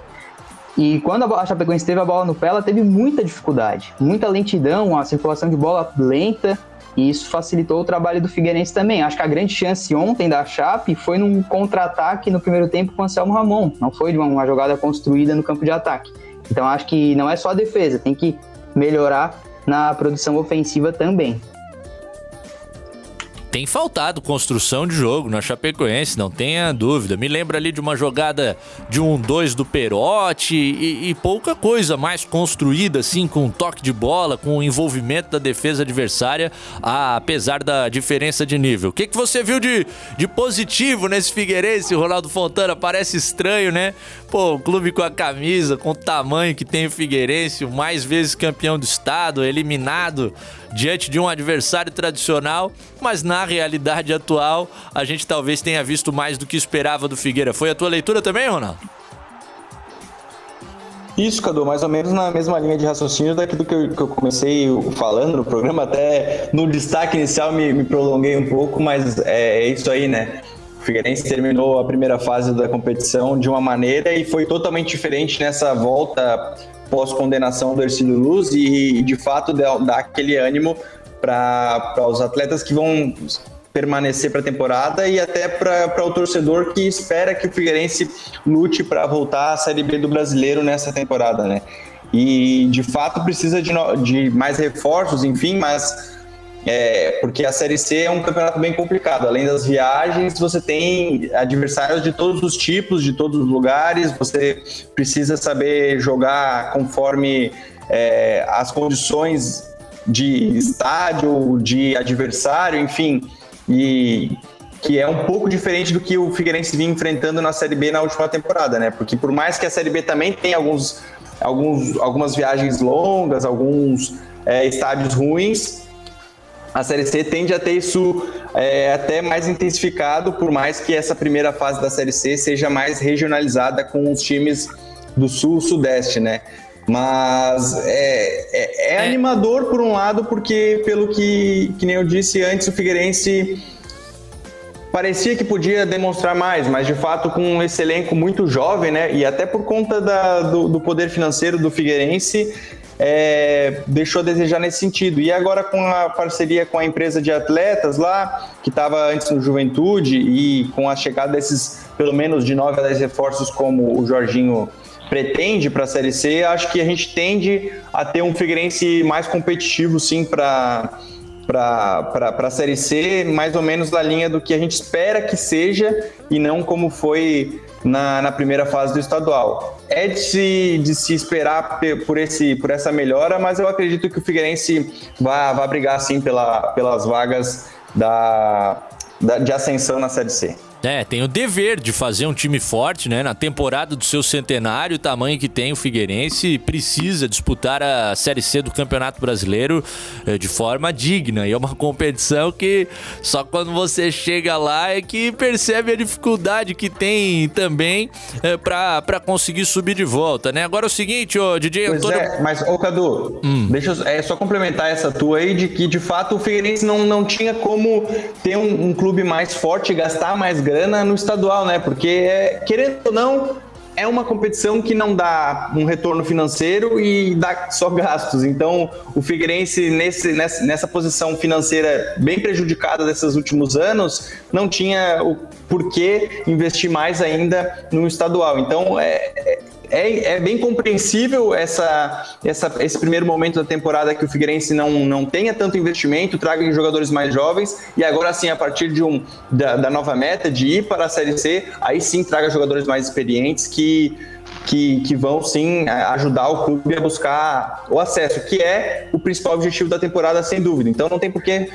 E quando a Chapecoense teve a bola no pé, ela teve muita dificuldade, muita lentidão, a circulação de bola lenta, e isso facilitou o trabalho do Figueirense também. Acho que a grande chance ontem da Chape foi num contra-ataque no primeiro tempo com o Anselmo Ramon, não foi de uma jogada construída no campo de ataque. Então acho que não é só a defesa, tem que melhorar na produção ofensiva também tem faltado construção de jogo na Chapecoense, não tenha dúvida. Me lembra ali de uma jogada de um 2 do Perotti e, e, pouca coisa mais construída, assim, com toque de bola, com o envolvimento da defesa adversária, apesar da diferença de nível. O que, que você viu de, de positivo nesse Figueirense, Ronaldo Fontana? Parece estranho, né? Pô, o clube com a camisa, com o tamanho que tem o Figueirense, mais vezes campeão do estado, eliminado diante de um adversário tradicional, mas na realidade atual a gente talvez tenha visto mais do que esperava do Figueira. Foi a tua leitura também, Ronaldo? Isso, Cadu, mais ou menos na mesma linha de raciocínio daquilo que eu, que eu comecei falando no programa, até no destaque inicial me, me prolonguei um pouco, mas é, é isso aí, né? O Figueirense terminou a primeira fase da competição de uma maneira e foi totalmente diferente nessa volta pós-condenação do Ercílio Luz e, de fato, dá, aquele ânimo para os atletas que vão permanecer para a temporada e até para o torcedor que espera que o Figueirense lute para voltar à Série B do Brasileiro nessa temporada, né? E de fato precisa de, de mais reforços, enfim, mas é, porque a Série C é um campeonato bem complicado. Além das viagens, você tem adversários de todos os tipos, de todos os lugares. Você precisa saber jogar conforme é, as condições de estádio, de adversário, enfim. E que é um pouco diferente do que o Figueirense vinha enfrentando na Série B na última temporada, né? Porque por mais que a Série B também tenha alguns, alguns, algumas viagens longas, alguns é, estádios ruins, a Série C tende a ter isso é, até mais intensificado, por mais que essa primeira fase da Série C seja mais regionalizada com os times do Sul Sudeste, né? Mas é, é, é, animador por um lado, porque pelo que, que nem eu disse antes, o Figueirense parecia que podia demonstrar mais, mas de fato com esse elenco muito jovem, né? E até por conta da, do, do poder financeiro do Figueirense, é, deixou a desejar nesse sentido. E agora com a parceria com a empresa de atletas lá, que estava antes no Juventude, e com a chegada desses pelo menos de 9 a 10 reforços como o Jorginho pretende para a Série C, acho que a gente tende a ter um Figueirense mais competitivo sim para para a Série C, mais ou menos na linha do que a gente espera que seja e não como foi na, na primeira fase do estadual. É de se, de se esperar por, esse, por essa melhora, mas eu acredito que o Figueirense vai, vai brigar sim pela, pelas vagas da, da, de ascensão na Série C. É, tem o dever de fazer um time forte, né? Na temporada do seu centenário, o tamanho que tem o Figueirense, precisa disputar a Série C do Campeonato Brasileiro eh, de forma digna. E é uma competição que só quando você chega lá é que percebe a dificuldade que tem também é, para conseguir subir de volta, né? Agora é o seguinte, ô DJ pois Antônio... É, mas, ô Cadu, hum. deixa eu é, só complementar essa tua aí de que de fato o Figueirense não, não tinha como ter um, um clube mais forte, gastar mais grana grana no estadual, né? Porque, é, querendo ou não, é uma competição que não dá um retorno financeiro e dá só gastos. Então, o Figueirense, nesse, nessa, nessa posição financeira bem prejudicada desses últimos anos, não tinha o porquê investir mais ainda no estadual. Então, é, é é, bem compreensível essa, essa, esse primeiro momento da temporada que o Figueirense não, não tenha tanto investimento, traga jogadores mais jovens e agora sim, a partir de um, da, da nova meta de ir para a Série C, aí sim traga jogadores mais experientes que que, que, vão sim ajudar o clube a buscar o acesso, que é o principal objetivo da temporada, sem dúvida. Então não tem por que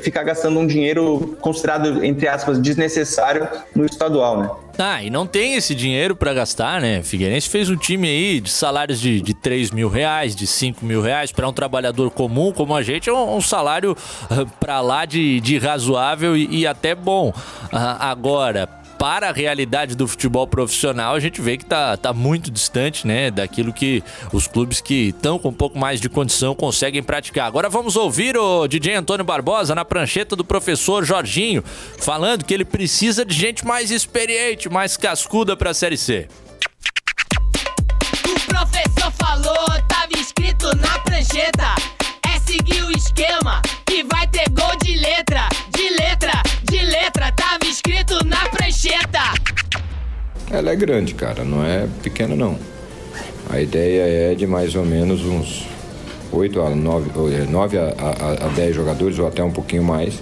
ficar gastando um dinheiro considerado, entre aspas, desnecessário no estadual, né? Ah, e não tem esse dinheiro para gastar, né? Figueirense fez um time aí de salários de, de 3 mil reais, de 5 mil reais. Para um trabalhador comum como a gente, é um, um salário uh, para lá de, de razoável e, e até bom. Uh, agora, para a realidade do futebol profissional, a gente vê que tá, tá muito distante, né, daquilo que os clubes que estão com um pouco mais de condição conseguem praticar. Agora vamos ouvir o DJ Antônio Barbosa na prancheta do professor Jorginho, falando que ele precisa de gente mais experiente, mais cascuda para a Série C. O professor falou, tava escrito na prancheta, é seguir o esquema que vai ter gol de letra, Ela é grande, cara, não é pequena não. A ideia é de mais ou menos uns 8 a 9, 9 a, a, a 10 jogadores ou até um pouquinho mais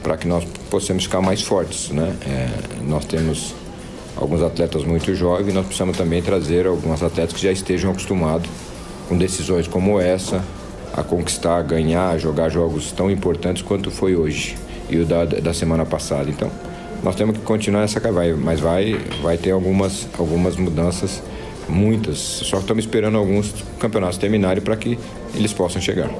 para que nós possamos ficar mais fortes, né? É, nós temos alguns atletas muito jovens, nós precisamos também trazer alguns atletas que já estejam acostumados com decisões como essa, a conquistar, ganhar, jogar jogos tão importantes quanto foi hoje e o da, da semana passada. Então, nós temos que continuar essa vai, mas vai, vai ter algumas, algumas mudanças, muitas. Só estamos esperando alguns campeonatos terminarem para que eles possam chegar.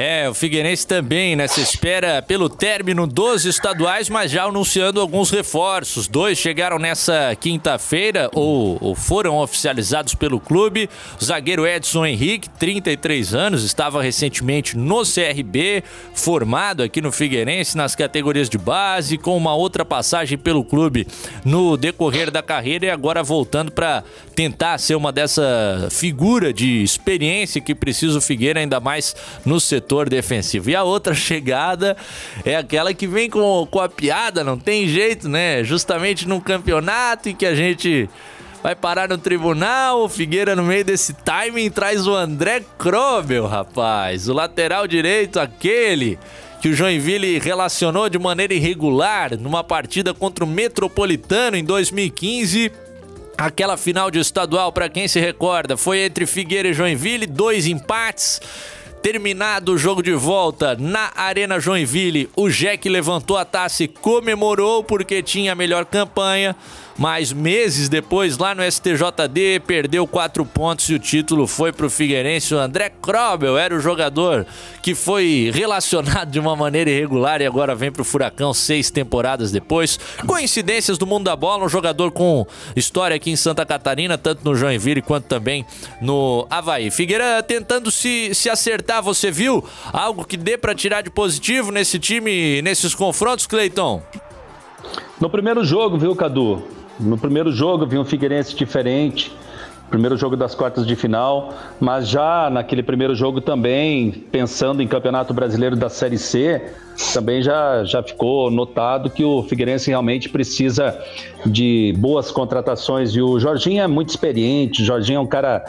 É, o Figueirense também nessa espera pelo término dos estaduais, mas já anunciando alguns reforços. Dois chegaram nessa quinta-feira ou, ou, foram oficializados pelo clube. O zagueiro Edson Henrique, 33 anos, estava recentemente no CRB, formado aqui no Figueirense nas categorias de base, com uma outra passagem pelo clube no decorrer da carreira e agora voltando para tentar ser uma dessa figura de experiência que precisa o Figueira ainda mais no setor setor defensivo. E a outra chegada é aquela que vem com, com a piada, não tem jeito, né? Justamente num campeonato em que a gente vai parar no tribunal. O Figueira, no meio desse timing, traz o André Krobel, rapaz. O lateral direito, aquele que o Joinville relacionou de maneira irregular numa partida contra o Metropolitano em 2015. Aquela final de estadual, para quem se recorda, foi entre Figueira e Joinville, dois empates. Terminado o jogo de volta na Arena Joinville, o Jack levantou a taça e comemorou porque tinha a melhor campanha. Mas meses depois, lá no STJD, perdeu quatro pontos e o título foi pro Figueirense. O André Krobel era o jogador que foi relacionado de uma maneira irregular e agora vem pro Furacão seis temporadas depois. Coincidências do mundo da bola, um jogador com história aqui em Santa Catarina, tanto no Joinville quanto também no Havaí. Figueira tentando se, se acertar, você viu algo que dê para tirar de positivo nesse time, nesses confrontos, Cleiton? No primeiro jogo, viu, Cadu? No primeiro jogo, vi um Figueirense diferente. Primeiro jogo das quartas de final, mas já naquele primeiro jogo também, pensando em Campeonato Brasileiro da Série C, também já, já ficou notado que o Figueirense realmente precisa de boas contratações. E o Jorginho é muito experiente, o Jorginho é um cara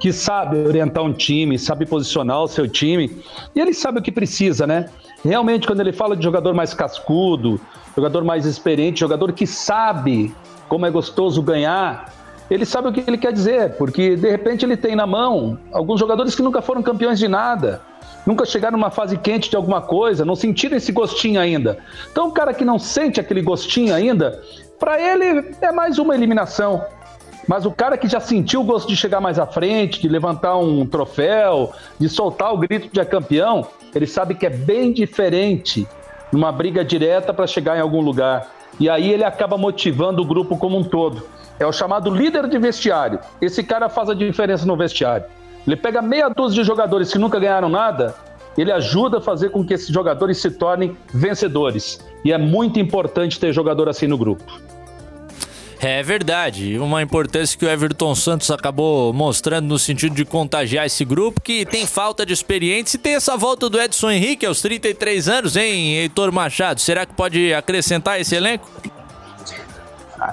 que sabe orientar um time, sabe posicionar o seu time, e ele sabe o que precisa, né? Realmente, quando ele fala de jogador mais cascudo, jogador mais experiente, jogador que sabe como é gostoso ganhar, ele sabe o que ele quer dizer, porque de repente ele tem na mão alguns jogadores que nunca foram campeões de nada, nunca chegaram numa fase quente de alguma coisa, não sentiram esse gostinho ainda. Então, o cara que não sente aquele gostinho ainda, para ele é mais uma eliminação. Mas o cara que já sentiu o gosto de chegar mais à frente, de levantar um troféu, de soltar o grito de campeão, ele sabe que é bem diferente numa briga direta para chegar em algum lugar. E aí ele acaba motivando o grupo como um todo. É o chamado líder de vestiário. Esse cara faz a diferença no vestiário. Ele pega meia dúzia de jogadores que nunca ganharam nada, ele ajuda a fazer com que esses jogadores se tornem vencedores. E é muito importante ter jogador assim no grupo. É verdade. Uma importância que o Everton Santos acabou mostrando no sentido de contagiar esse grupo, que tem falta de experiência e tem essa volta do Edson Henrique aos 33 anos, hein, Heitor Machado? Será que pode acrescentar esse elenco?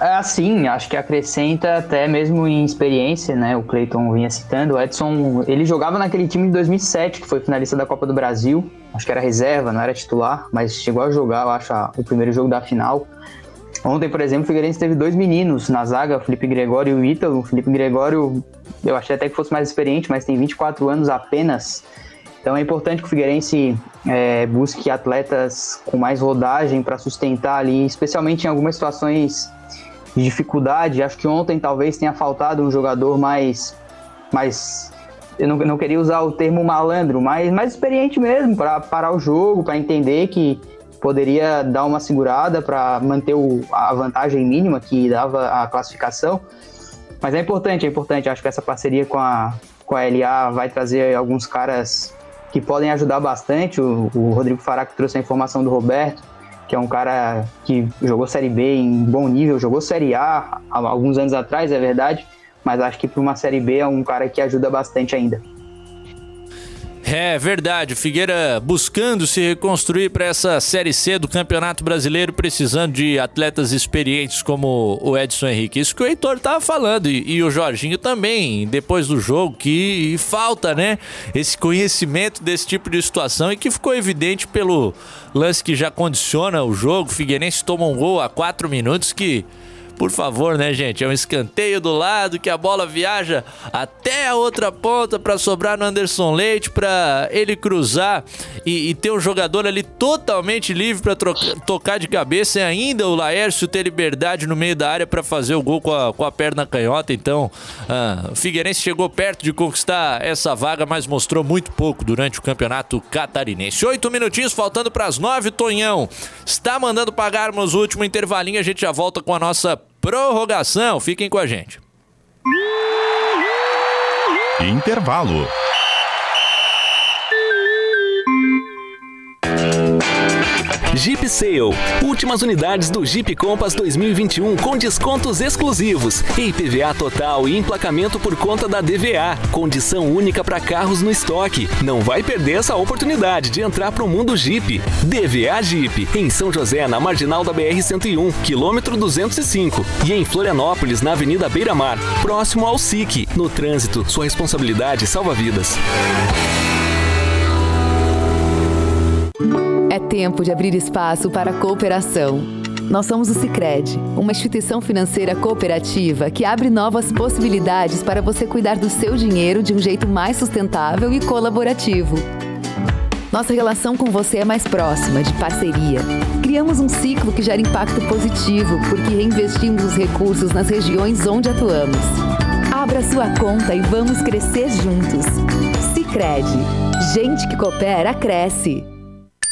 É assim, acho que acrescenta até mesmo em experiência, né? O Cleiton vinha citando. O Edson, ele jogava naquele time de 2007, que foi finalista da Copa do Brasil. Acho que era reserva, não era titular, mas chegou a jogar, eu acho, o primeiro jogo da final. Ontem, por exemplo, o Figueirense teve dois meninos na zaga, o Felipe Gregório e o Ítalo. O Felipe Gregório, eu achei até que fosse mais experiente, mas tem 24 anos apenas. Então é importante que o Figueirense é, busque atletas com mais rodagem para sustentar ali, especialmente em algumas situações de dificuldade. Acho que ontem talvez tenha faltado um jogador mais. mais eu não, não queria usar o termo malandro, mas mais experiente mesmo, para parar o jogo, para entender que poderia dar uma segurada para manter o, a vantagem mínima que dava a classificação. Mas é importante, é importante. Acho que essa parceria com a, com a LA vai trazer alguns caras que podem ajudar bastante. O, o Rodrigo Faraco trouxe a informação do Roberto, que é um cara que jogou Série B em bom nível, jogou Série A há alguns anos atrás, é verdade, mas acho que para uma Série B é um cara que ajuda bastante ainda. É verdade, o Figueira buscando se reconstruir para essa Série C do Campeonato Brasileiro, precisando de atletas experientes como o Edson Henrique. Isso que o Heitor tava falando e, e o Jorginho também, depois do jogo, que falta, né, esse conhecimento desse tipo de situação e que ficou evidente pelo lance que já condiciona o jogo. O Figueirense toma um gol a quatro minutos que por favor, né, gente? É um escanteio do lado que a bola viaja até a outra ponta para sobrar no Anderson Leite, para ele cruzar e, e, ter um jogador ali totalmente livre para tocar de cabeça e ainda o Laércio ter liberdade no meio da área para fazer o gol com a, com a perna canhota. Então, ah, o Figueirense chegou perto de conquistar essa vaga, mas mostrou muito pouco durante o campeonato catarinense. Oito minutinhos faltando para as nove, Tonhão. Está mandando pagarmos o último intervalinho, a gente já volta com a nossa prorrogação. Fiquem com a gente. Intervalo. Jeep Sale. Últimas unidades do Jeep Compass 2021 com descontos exclusivos. IPVA total e emplacamento por conta da DVA. Condição única para carros no estoque. Não vai perder essa oportunidade de entrar para o mundo Jeep. DVA Jeep. Em São José, na marginal da BR-101, quilômetro 205. E em Florianópolis, na Avenida Beira Mar, próximo ao SIC. No trânsito, sua responsabilidade salva vidas. É tempo de abrir espaço para a cooperação. Nós somos o Sicredi, uma instituição financeira cooperativa que abre novas possibilidades para você cuidar do seu dinheiro de um jeito mais sustentável e colaborativo. Nossa relação com você é mais próxima, de parceria. Criamos um ciclo que gera impacto positivo, porque reinvestimos os recursos nas regiões onde atuamos. Abra sua conta e vamos crescer juntos. Sicredi, gente que coopera cresce.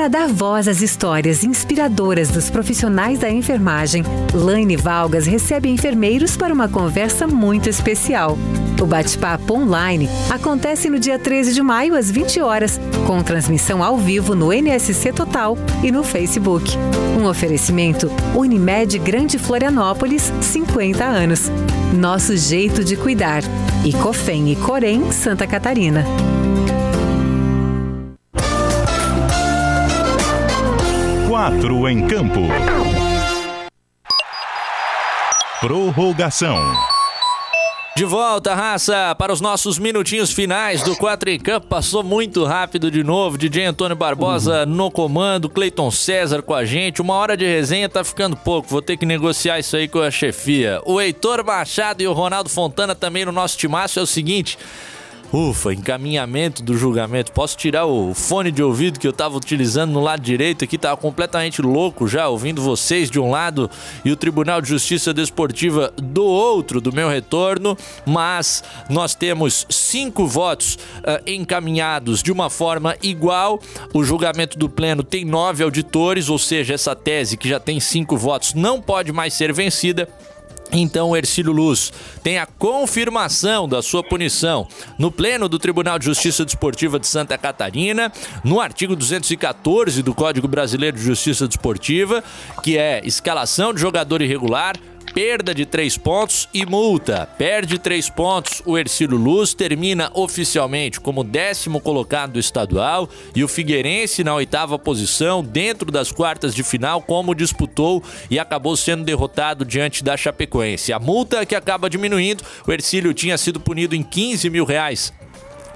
Para dar voz às histórias inspiradoras dos profissionais da enfermagem, Laine Valgas recebe enfermeiros para uma conversa muito especial. O bate-papo online acontece no dia 13 de maio, às 20 horas, com transmissão ao vivo no NSC Total e no Facebook. Um oferecimento Unimed Grande Florianópolis, 50 anos. Nosso jeito de cuidar. E Cofem e Corém, Santa Catarina. Quatro em campo. Prorrogação. De volta, raça, para os nossos minutinhos finais do 4 em campo. Passou muito rápido de novo. DJ Antônio Barbosa no comando, Cleiton César com a gente. Uma hora de resenha tá ficando pouco. Vou ter que negociar isso aí com a chefia. O Heitor Machado e o Ronaldo Fontana também no nosso timaço. É o seguinte. Ufa, encaminhamento do julgamento. Posso tirar o fone de ouvido que eu tava utilizando no lado direito aqui, tava completamente louco já, ouvindo vocês de um lado e o Tribunal de Justiça Desportiva do outro do meu retorno. Mas nós temos cinco votos uh, encaminhados de uma forma igual. O julgamento do Pleno tem nove auditores, ou seja, essa tese que já tem cinco votos não pode mais ser vencida. Então, Ercílio Luz tem a confirmação da sua punição no Pleno do Tribunal de Justiça Desportiva de Santa Catarina, no artigo 214 do Código Brasileiro de Justiça Desportiva, que é escalação de jogador irregular, perda de três pontos e multa. Perde três pontos, o Ercílio Luz termina oficialmente como décimo colocado do estadual e o Figueirense na oitava posição dentro das quartas de final, como disputou e acabou sendo derrotado diante da Chapecoense. A multa que acaba diminuindo, o Ercílio tinha sido punido em 15 mil reais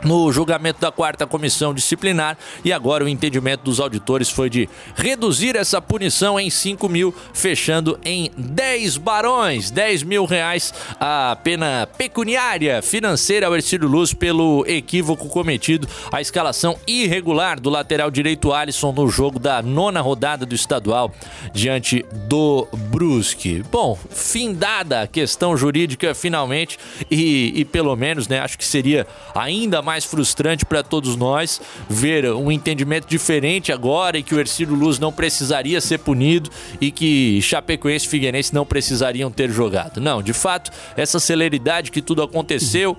no julgamento da quarta comissão disciplinar e agora o entendimento dos auditores foi de reduzir essa punição em 5 mil, fechando em 10 barões, 10 mil reais a pena pecuniária financeira ao Ercílio Luz pelo equívoco cometido, a escalação irregular do lateral direito Alisson no jogo da nona rodada do estadual diante do Brusque. Bom, findada a questão jurídica finalmente e, e pelo menos, né, acho que seria ainda mais mais frustrante para todos nós ver um entendimento diferente agora e que o Ercílio Luz não precisaria ser punido e que Chapecoense e Figueirense não precisariam ter jogado. Não, de fato, essa celeridade que tudo aconteceu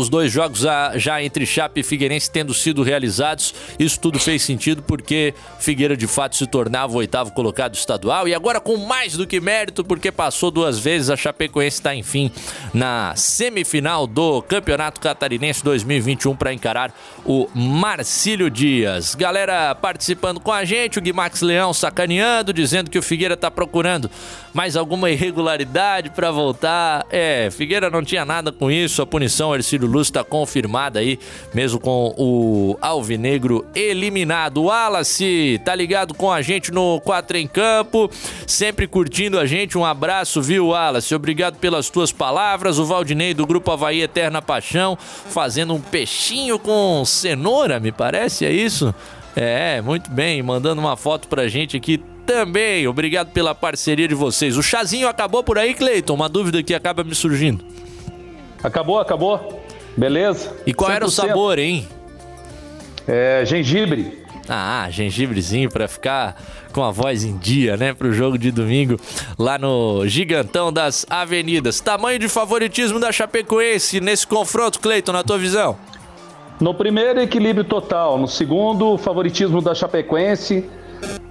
os dois jogos já entre Chape e Figueirense tendo sido realizados, isso tudo fez sentido porque Figueira de fato se tornava o oitavo colocado estadual e agora com mais do que mérito porque passou duas vezes a Chapecoense está enfim na semifinal do Campeonato Catarinense 2021 para encarar o Marcílio Dias. Galera participando com a gente, o Guimax Leão sacaneando, dizendo que o Figueira está procurando mais alguma irregularidade para voltar. É, Figueira não tinha nada com isso, a punição Ercílio Luz está confirmada aí, mesmo com o Alvinegro eliminado. Wallace tá ligado com a gente no 4 em Campo, sempre curtindo a gente. Um abraço, viu, Wallace? Obrigado pelas tuas palavras. O Valdinei do Grupo Havaí Eterna Paixão, fazendo um peixinho com cenoura, me parece, é isso? É, muito bem, mandando uma foto pra gente aqui também. Obrigado pela parceria de vocês. O chazinho acabou por aí, Cleiton? Uma dúvida que acaba me surgindo. Acabou, acabou. Beleza? E qual 100%. era o sabor, hein? É gengibre. Ah, gengibrezinho para ficar com a voz em dia, né? Pro jogo de domingo lá no Gigantão das Avenidas. Tamanho de favoritismo da Chapecoense nesse confronto, Cleiton, na tua visão? No primeiro, equilíbrio total. No segundo, favoritismo da Chapecoense,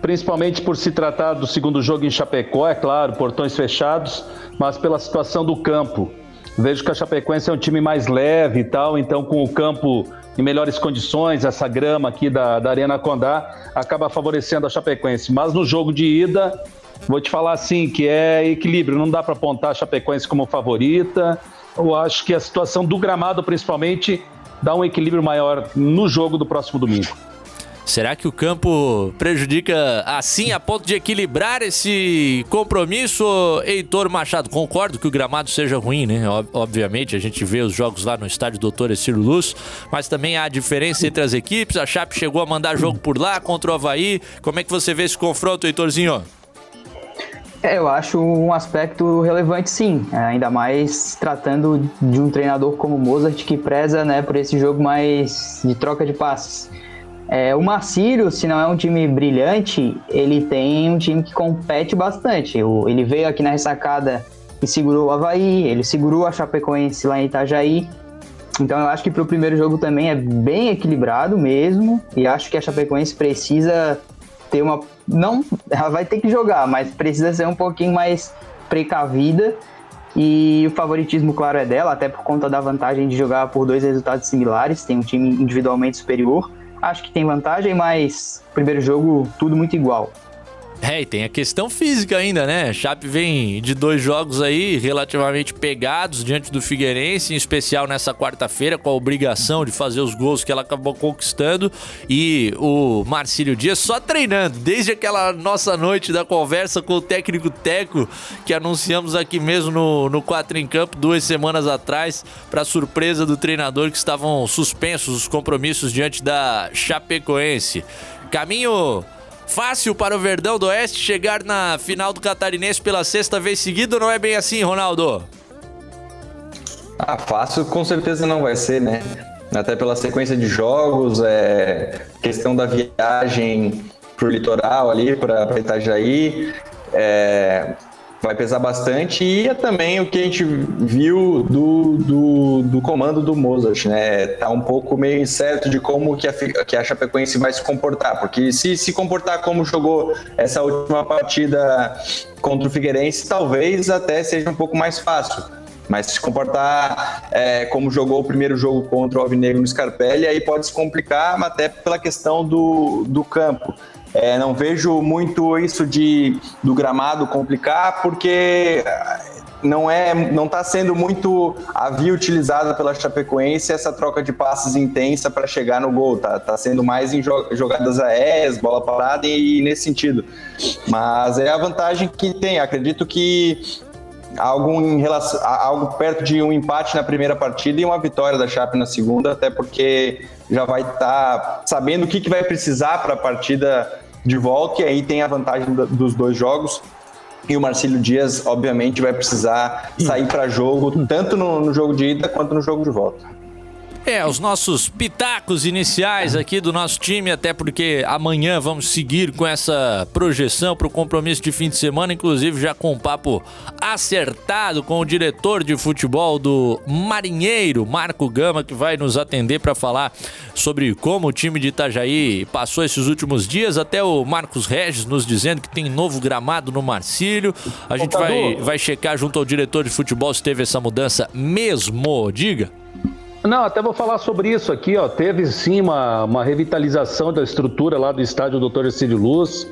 principalmente por se tratar do segundo jogo em Chapecó, é claro, portões fechados, mas pela situação do campo. Vejo que a Chapecoense é um time mais leve e tal, então com o campo em melhores condições, essa grama aqui da, da Arena Condá acaba favorecendo a Chapecoense. Mas no jogo de ida, vou te falar assim, que é equilíbrio, não dá para apontar a Chapecoense como favorita. Eu acho que a situação do gramado, principalmente, dá um equilíbrio maior no jogo do próximo domingo. Será que o campo prejudica assim a ponto de equilibrar esse compromisso, Heitor Machado? Concordo que o gramado seja ruim, né? Obviamente, a gente vê os jogos lá no estádio Doutor Estilo Luz, mas também há diferença entre as equipes. A Chape chegou a mandar jogo por lá contra o Havaí. Como é que você vê esse confronto, Heitorzinho? É, eu acho um aspecto relevante, sim. Ainda mais tratando de um treinador como Mozart que preza né, por esse jogo mais de troca de passes. É, o Marcílio, se não é um time brilhante, ele tem um time que compete bastante. O, ele veio aqui na ressacada e segurou o Havaí, ele segurou a Chapecoense lá em Itajaí. Então eu acho que para o primeiro jogo também é bem equilibrado mesmo. E acho que a Chapecoense precisa ter uma. Não, ela vai ter que jogar, mas precisa ser um pouquinho mais precavida. E o favoritismo, claro, é dela, até por conta da vantagem de jogar por dois resultados similares. Tem um time individualmente superior acho que tem vantagem, mas primeiro jogo tudo muito igual. É, e tem a questão física ainda, né? Chape vem de dois jogos aí relativamente pegados diante do Figueirense, em especial nessa quarta-feira, com a obrigação de fazer os gols que ela acabou conquistando. E o Marcílio Dias só treinando, desde aquela nossa noite da conversa com o técnico Teco, que anunciamos aqui mesmo no, no 4 em Campo duas semanas atrás, para surpresa do treinador que estavam suspensos os compromissos diante da Chapecoense. Caminho Fácil para o Verdão do Oeste chegar na final do Catarinense pela sexta vez seguida ou não é bem assim, Ronaldo? Ah, fácil com certeza não vai ser, né? Até pela sequência de jogos, é questão da viagem pro litoral ali, para Itajaí. É, vai pesar bastante e é também o que a gente viu do, do, do, comando do Mozart, né? Tá um pouco meio incerto de como que a, que a Chapecoense vai se comportar, porque se se comportar como jogou essa última partida contra o Figueirense, talvez até seja um pouco mais fácil. Mas se comportar é, como jogou o primeiro jogo contra o Alvinegro no Scarpelli, aí pode se complicar, até pela questão do, do campo. É, não vejo muito isso de do gramado complicar, porque não é, não está sendo muito a via utilizada pela Chapecoense essa troca de passes intensa para chegar no gol. Tá, tá sendo mais em jogadas aéreas, bola parada e, e nesse sentido. Mas é a vantagem que tem. Acredito que algo em relação algo perto de um empate na primeira partida e uma vitória da Chape na segunda, até porque já vai estar tá sabendo o que, que vai precisar para a partida de volta, e aí tem a vantagem dos dois jogos. E o Marcílio Dias, obviamente, vai precisar sair para jogo, tanto no, no jogo de ida quanto no jogo de volta. É, os nossos pitacos iniciais aqui do nosso time, até porque amanhã vamos seguir com essa projeção para o compromisso de fim de semana, inclusive já com um papo acertado com o diretor de futebol do Marinheiro, Marco Gama, que vai nos atender para falar sobre como o time de Itajaí passou esses últimos dias, até o Marcos Regis nos dizendo que tem novo gramado no Marcílio. A gente vai, vai checar junto ao diretor de futebol se teve essa mudança mesmo, diga. Não, até vou falar sobre isso aqui, ó. Teve sim uma, uma revitalização da estrutura lá do estádio Doutor Ercílio Luz,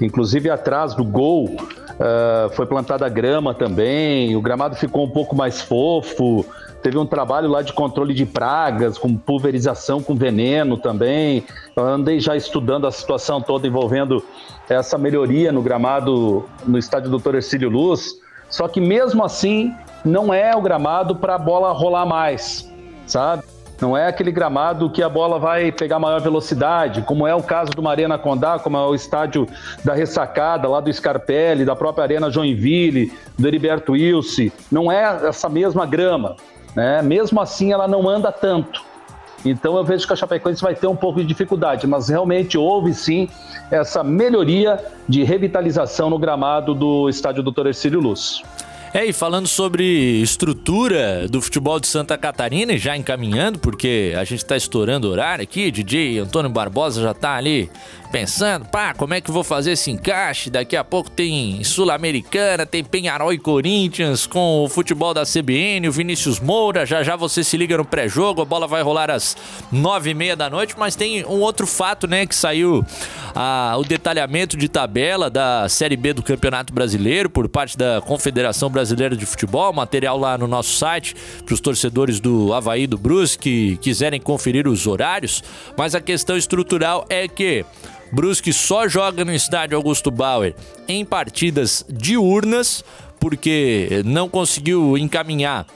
inclusive atrás do gol uh, foi plantada grama também, o gramado ficou um pouco mais fofo, teve um trabalho lá de controle de pragas, com pulverização com veneno também. Eu andei já estudando a situação toda envolvendo essa melhoria no gramado no estádio Doutor Ercílio Luz, só que mesmo assim não é o gramado para a bola rolar mais sabe? Não é aquele gramado que a bola vai pegar maior velocidade, como é o caso do Marena Condá, como é o estádio da Ressacada, lá do Scarpelli, da própria Arena Joinville, do Heriberto Wilson. Não é essa mesma grama. Né? Mesmo assim, ela não anda tanto. Então eu vejo que a Chapecoense vai ter um pouco de dificuldade, mas realmente houve sim essa melhoria de revitalização no gramado do estádio Dr. Ercílio Luz. É, e falando sobre estrutura do futebol de Santa Catarina, já encaminhando, porque a gente está estourando horário aqui, DJ Antônio Barbosa já está ali pensando, pá, como é que vou fazer esse encaixe? Daqui a pouco tem Sul-Americana, tem Penharol e Corinthians com o futebol da CBN, o Vinícius Moura, já já você se liga no pré-jogo, a bola vai rolar às nove e meia da noite, mas tem um outro fato, né, que saiu o detalhamento de tabela da Série B do Campeonato Brasileiro por parte da Confederação Brasileira de Futebol, material lá no nosso site para os torcedores do Havaí do Brusque que quiserem conferir os horários, mas a questão estrutural é que Brusque só joga no estádio Augusto Bauer em partidas diurnas, porque não conseguiu encaminhar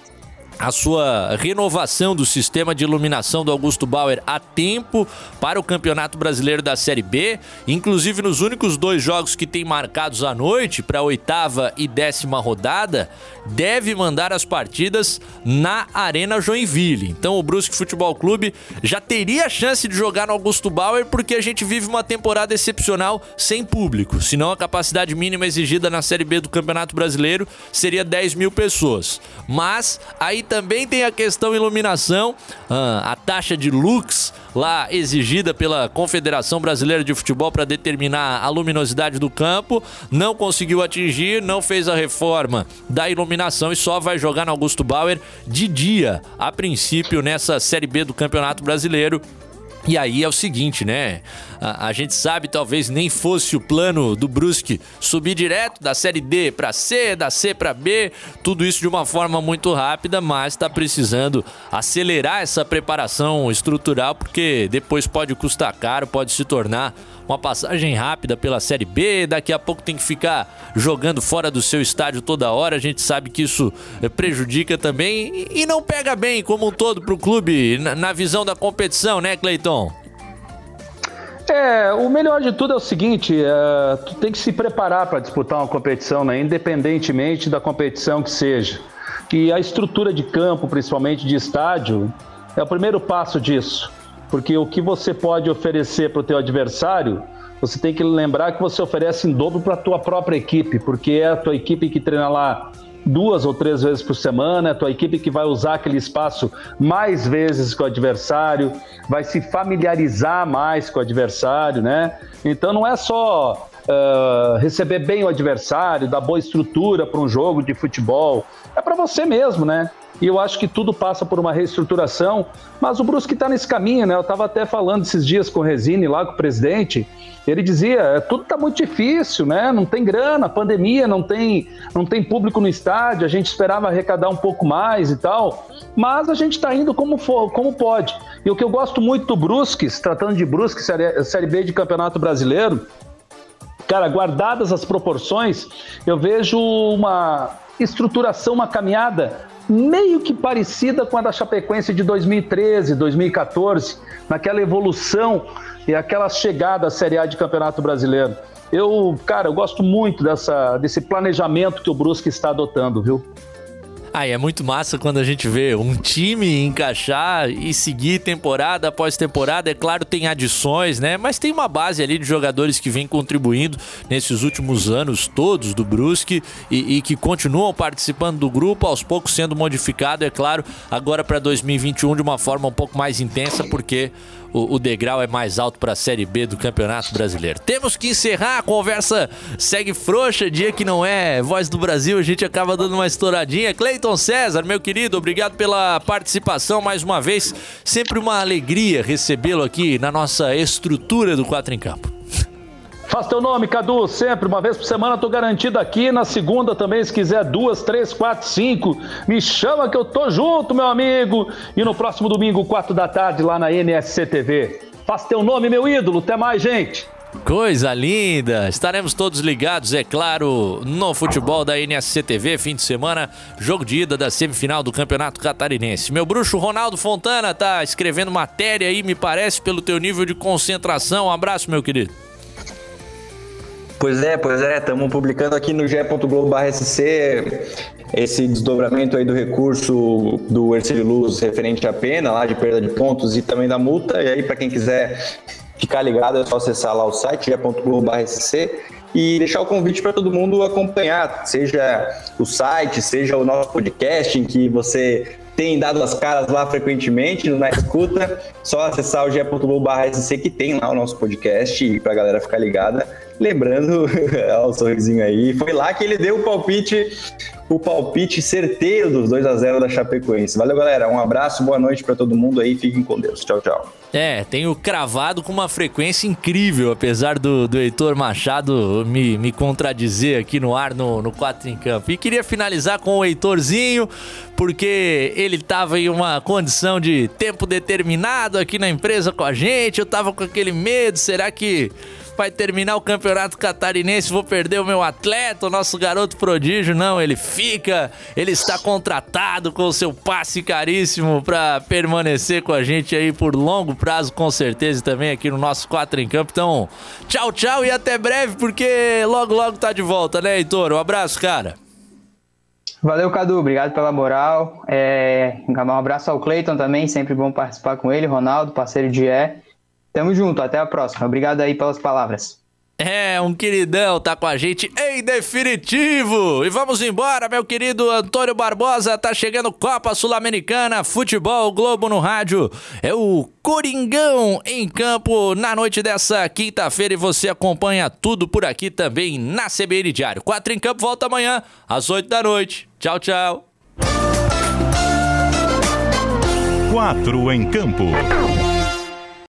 a sua renovação do sistema de iluminação do Augusto Bauer a tempo para o Campeonato Brasileiro da Série B, inclusive nos únicos dois jogos que tem marcados à noite para a oitava e décima rodada, deve mandar as partidas na Arena Joinville. Então o Brusque Futebol Clube já teria a chance de jogar no Augusto Bauer porque a gente vive uma temporada excepcional sem público, senão a capacidade mínima exigida na Série B do Campeonato Brasileiro seria 10 mil pessoas. Mas aí também tem a questão iluminação, ah, a taxa de lux lá exigida pela Confederação Brasileira de Futebol para determinar a luminosidade do campo, não conseguiu atingir, não fez a reforma da iluminação e só vai jogar no Augusto Bauer de dia, a princípio nessa Série B do Campeonato Brasileiro. E aí é o seguinte, né? A, a, gente sabe, talvez nem fosse o plano do Brusque subir direto da série D para C, da C para B, tudo isso de uma forma muito rápida, mas está precisando acelerar essa preparação estrutural, porque depois pode custar caro, pode se tornar uma passagem rápida pela Série B, daqui a pouco tem que ficar jogando fora do seu estádio toda hora. A gente sabe que isso eh, prejudica também e não pega bem como um todo para o clube na visão da competição, né, Cleiton? É, o melhor de tudo é o seguinte: é, tu tem que se preparar para disputar uma competição, né, independentemente da competição que seja. E a estrutura de campo, principalmente de estádio, é o primeiro passo disso. Porque o que você pode oferecer para o teu adversário, você tem que lembrar que você oferece em dobro para a tua própria equipe, porque é a tua equipe que treina lá duas ou três vezes por semana, é a tua equipe que vai usar aquele espaço mais vezes com o adversário, vai se familiarizar mais com o adversário, né? Então não é só uh, receber bem o adversário, dar boa estrutura para um jogo de futebol, é para você mesmo, né? E eu acho que tudo passa por uma reestruturação, mas o Brusque está nesse caminho, né? Eu estava até falando esses dias com o Resine, lá com o presidente, ele dizia, é, tudo está muito difícil, né? Não tem grana, pandemia, não tem, não tem público no estádio, a gente esperava arrecadar um pouco mais e tal, mas a gente está indo como, for, como pode. E o que eu gosto muito do Brusque, se tratando de Brusque, série, série B de Campeonato Brasileiro, cara, guardadas as proporções, eu vejo uma estruturação, uma caminhada meio que parecida com a da Chapecoense de 2013, 2014, naquela evolução e aquela chegada à Série A de Campeonato Brasileiro. Eu, cara, eu gosto muito dessa, desse planejamento que o Brusque está adotando, viu? Ah, é muito massa quando a gente vê um time encaixar e seguir temporada após temporada. É claro, tem adições, né? Mas tem uma base ali de jogadores que vem contribuindo nesses últimos anos todos do Brusque e, e que continuam participando do grupo, aos poucos sendo modificado, é claro, agora para 2021 de uma forma um pouco mais intensa, porque o, o degrau é mais alto para a Série B do Campeonato Brasileiro. Temos que encerrar, a conversa segue frouxa, dia que não é Voz do Brasil, a gente acaba dando uma estouradinha. Cleiton César, meu querido, obrigado pela participação mais uma vez. Sempre uma alegria recebê-lo aqui na nossa estrutura do Quatro em Campo. Faz teu nome, Cadu, sempre, uma vez por semana, tô garantido aqui. Na segunda também, se quiser, duas, três, quatro, cinco. Me chama que eu tô junto, meu amigo. E no próximo domingo, quatro da tarde, lá na NSC TV. Faz teu nome, meu ídolo. Até mais, gente. Coisa linda! Estaremos todos ligados, é claro, no futebol da NSC TV, fim de semana, jogo de ida da semifinal do Campeonato Catarinense. Meu bruxo Ronaldo Fontana tá escrevendo matéria aí, me parece, pelo teu nível de concentração. Um abraço, meu querido. Pois é, pois é, estamos publicando aqui no ge.globo.sc esse desdobramento aí do recurso do Ercílio Luz referente à pena lá de perda de pontos e também da multa. E aí, para quem quiser ficar ligado, é só acessar lá o site, ge.globo.sc e deixar o convite para todo mundo acompanhar, seja o site, seja o nosso podcast, em que você tem dado as caras lá frequentemente na escuta, só acessar o ge.globo.sc que tem lá o nosso podcast para a galera ficar ligada. Lembrando, olha o sorrisinho aí, foi lá que ele deu o palpite o palpite certeiro dos 2 a 0 da Chapecoense. Valeu, galera. Um abraço, boa noite para todo mundo aí. Fiquem com Deus. Tchau, tchau. É, tenho cravado com uma frequência incrível, apesar do, do Heitor Machado me, me contradizer aqui no ar no, no 4 em Campo. E queria finalizar com o Heitorzinho, porque ele estava em uma condição de tempo determinado aqui na empresa com a gente. Eu tava com aquele medo, será que vai terminar o campeonato catarinense, vou perder o meu atleta, o nosso garoto prodígio. Não, ele fica, ele está contratado com o seu passe caríssimo para permanecer com a gente aí por longo prazo, com certeza, também aqui no nosso 4 em Campo. Então, tchau, tchau e até breve, porque logo, logo tá de volta, né, Heitor? Um abraço, cara. Valeu, Cadu. Obrigado pela moral. É... Um abraço ao Cleiton também, sempre bom participar com ele. Ronaldo, parceiro de E. Tamo junto, até a próxima. Obrigado aí pelas palavras. É, um queridão tá com a gente em definitivo. E vamos embora, meu querido Antônio Barbosa. Tá chegando Copa Sul-Americana, Futebol Globo no rádio. É o Coringão em campo na noite dessa quinta-feira e você acompanha tudo por aqui também na CBN Diário. Quatro em campo volta amanhã às oito da noite. Tchau, tchau. Quatro em campo.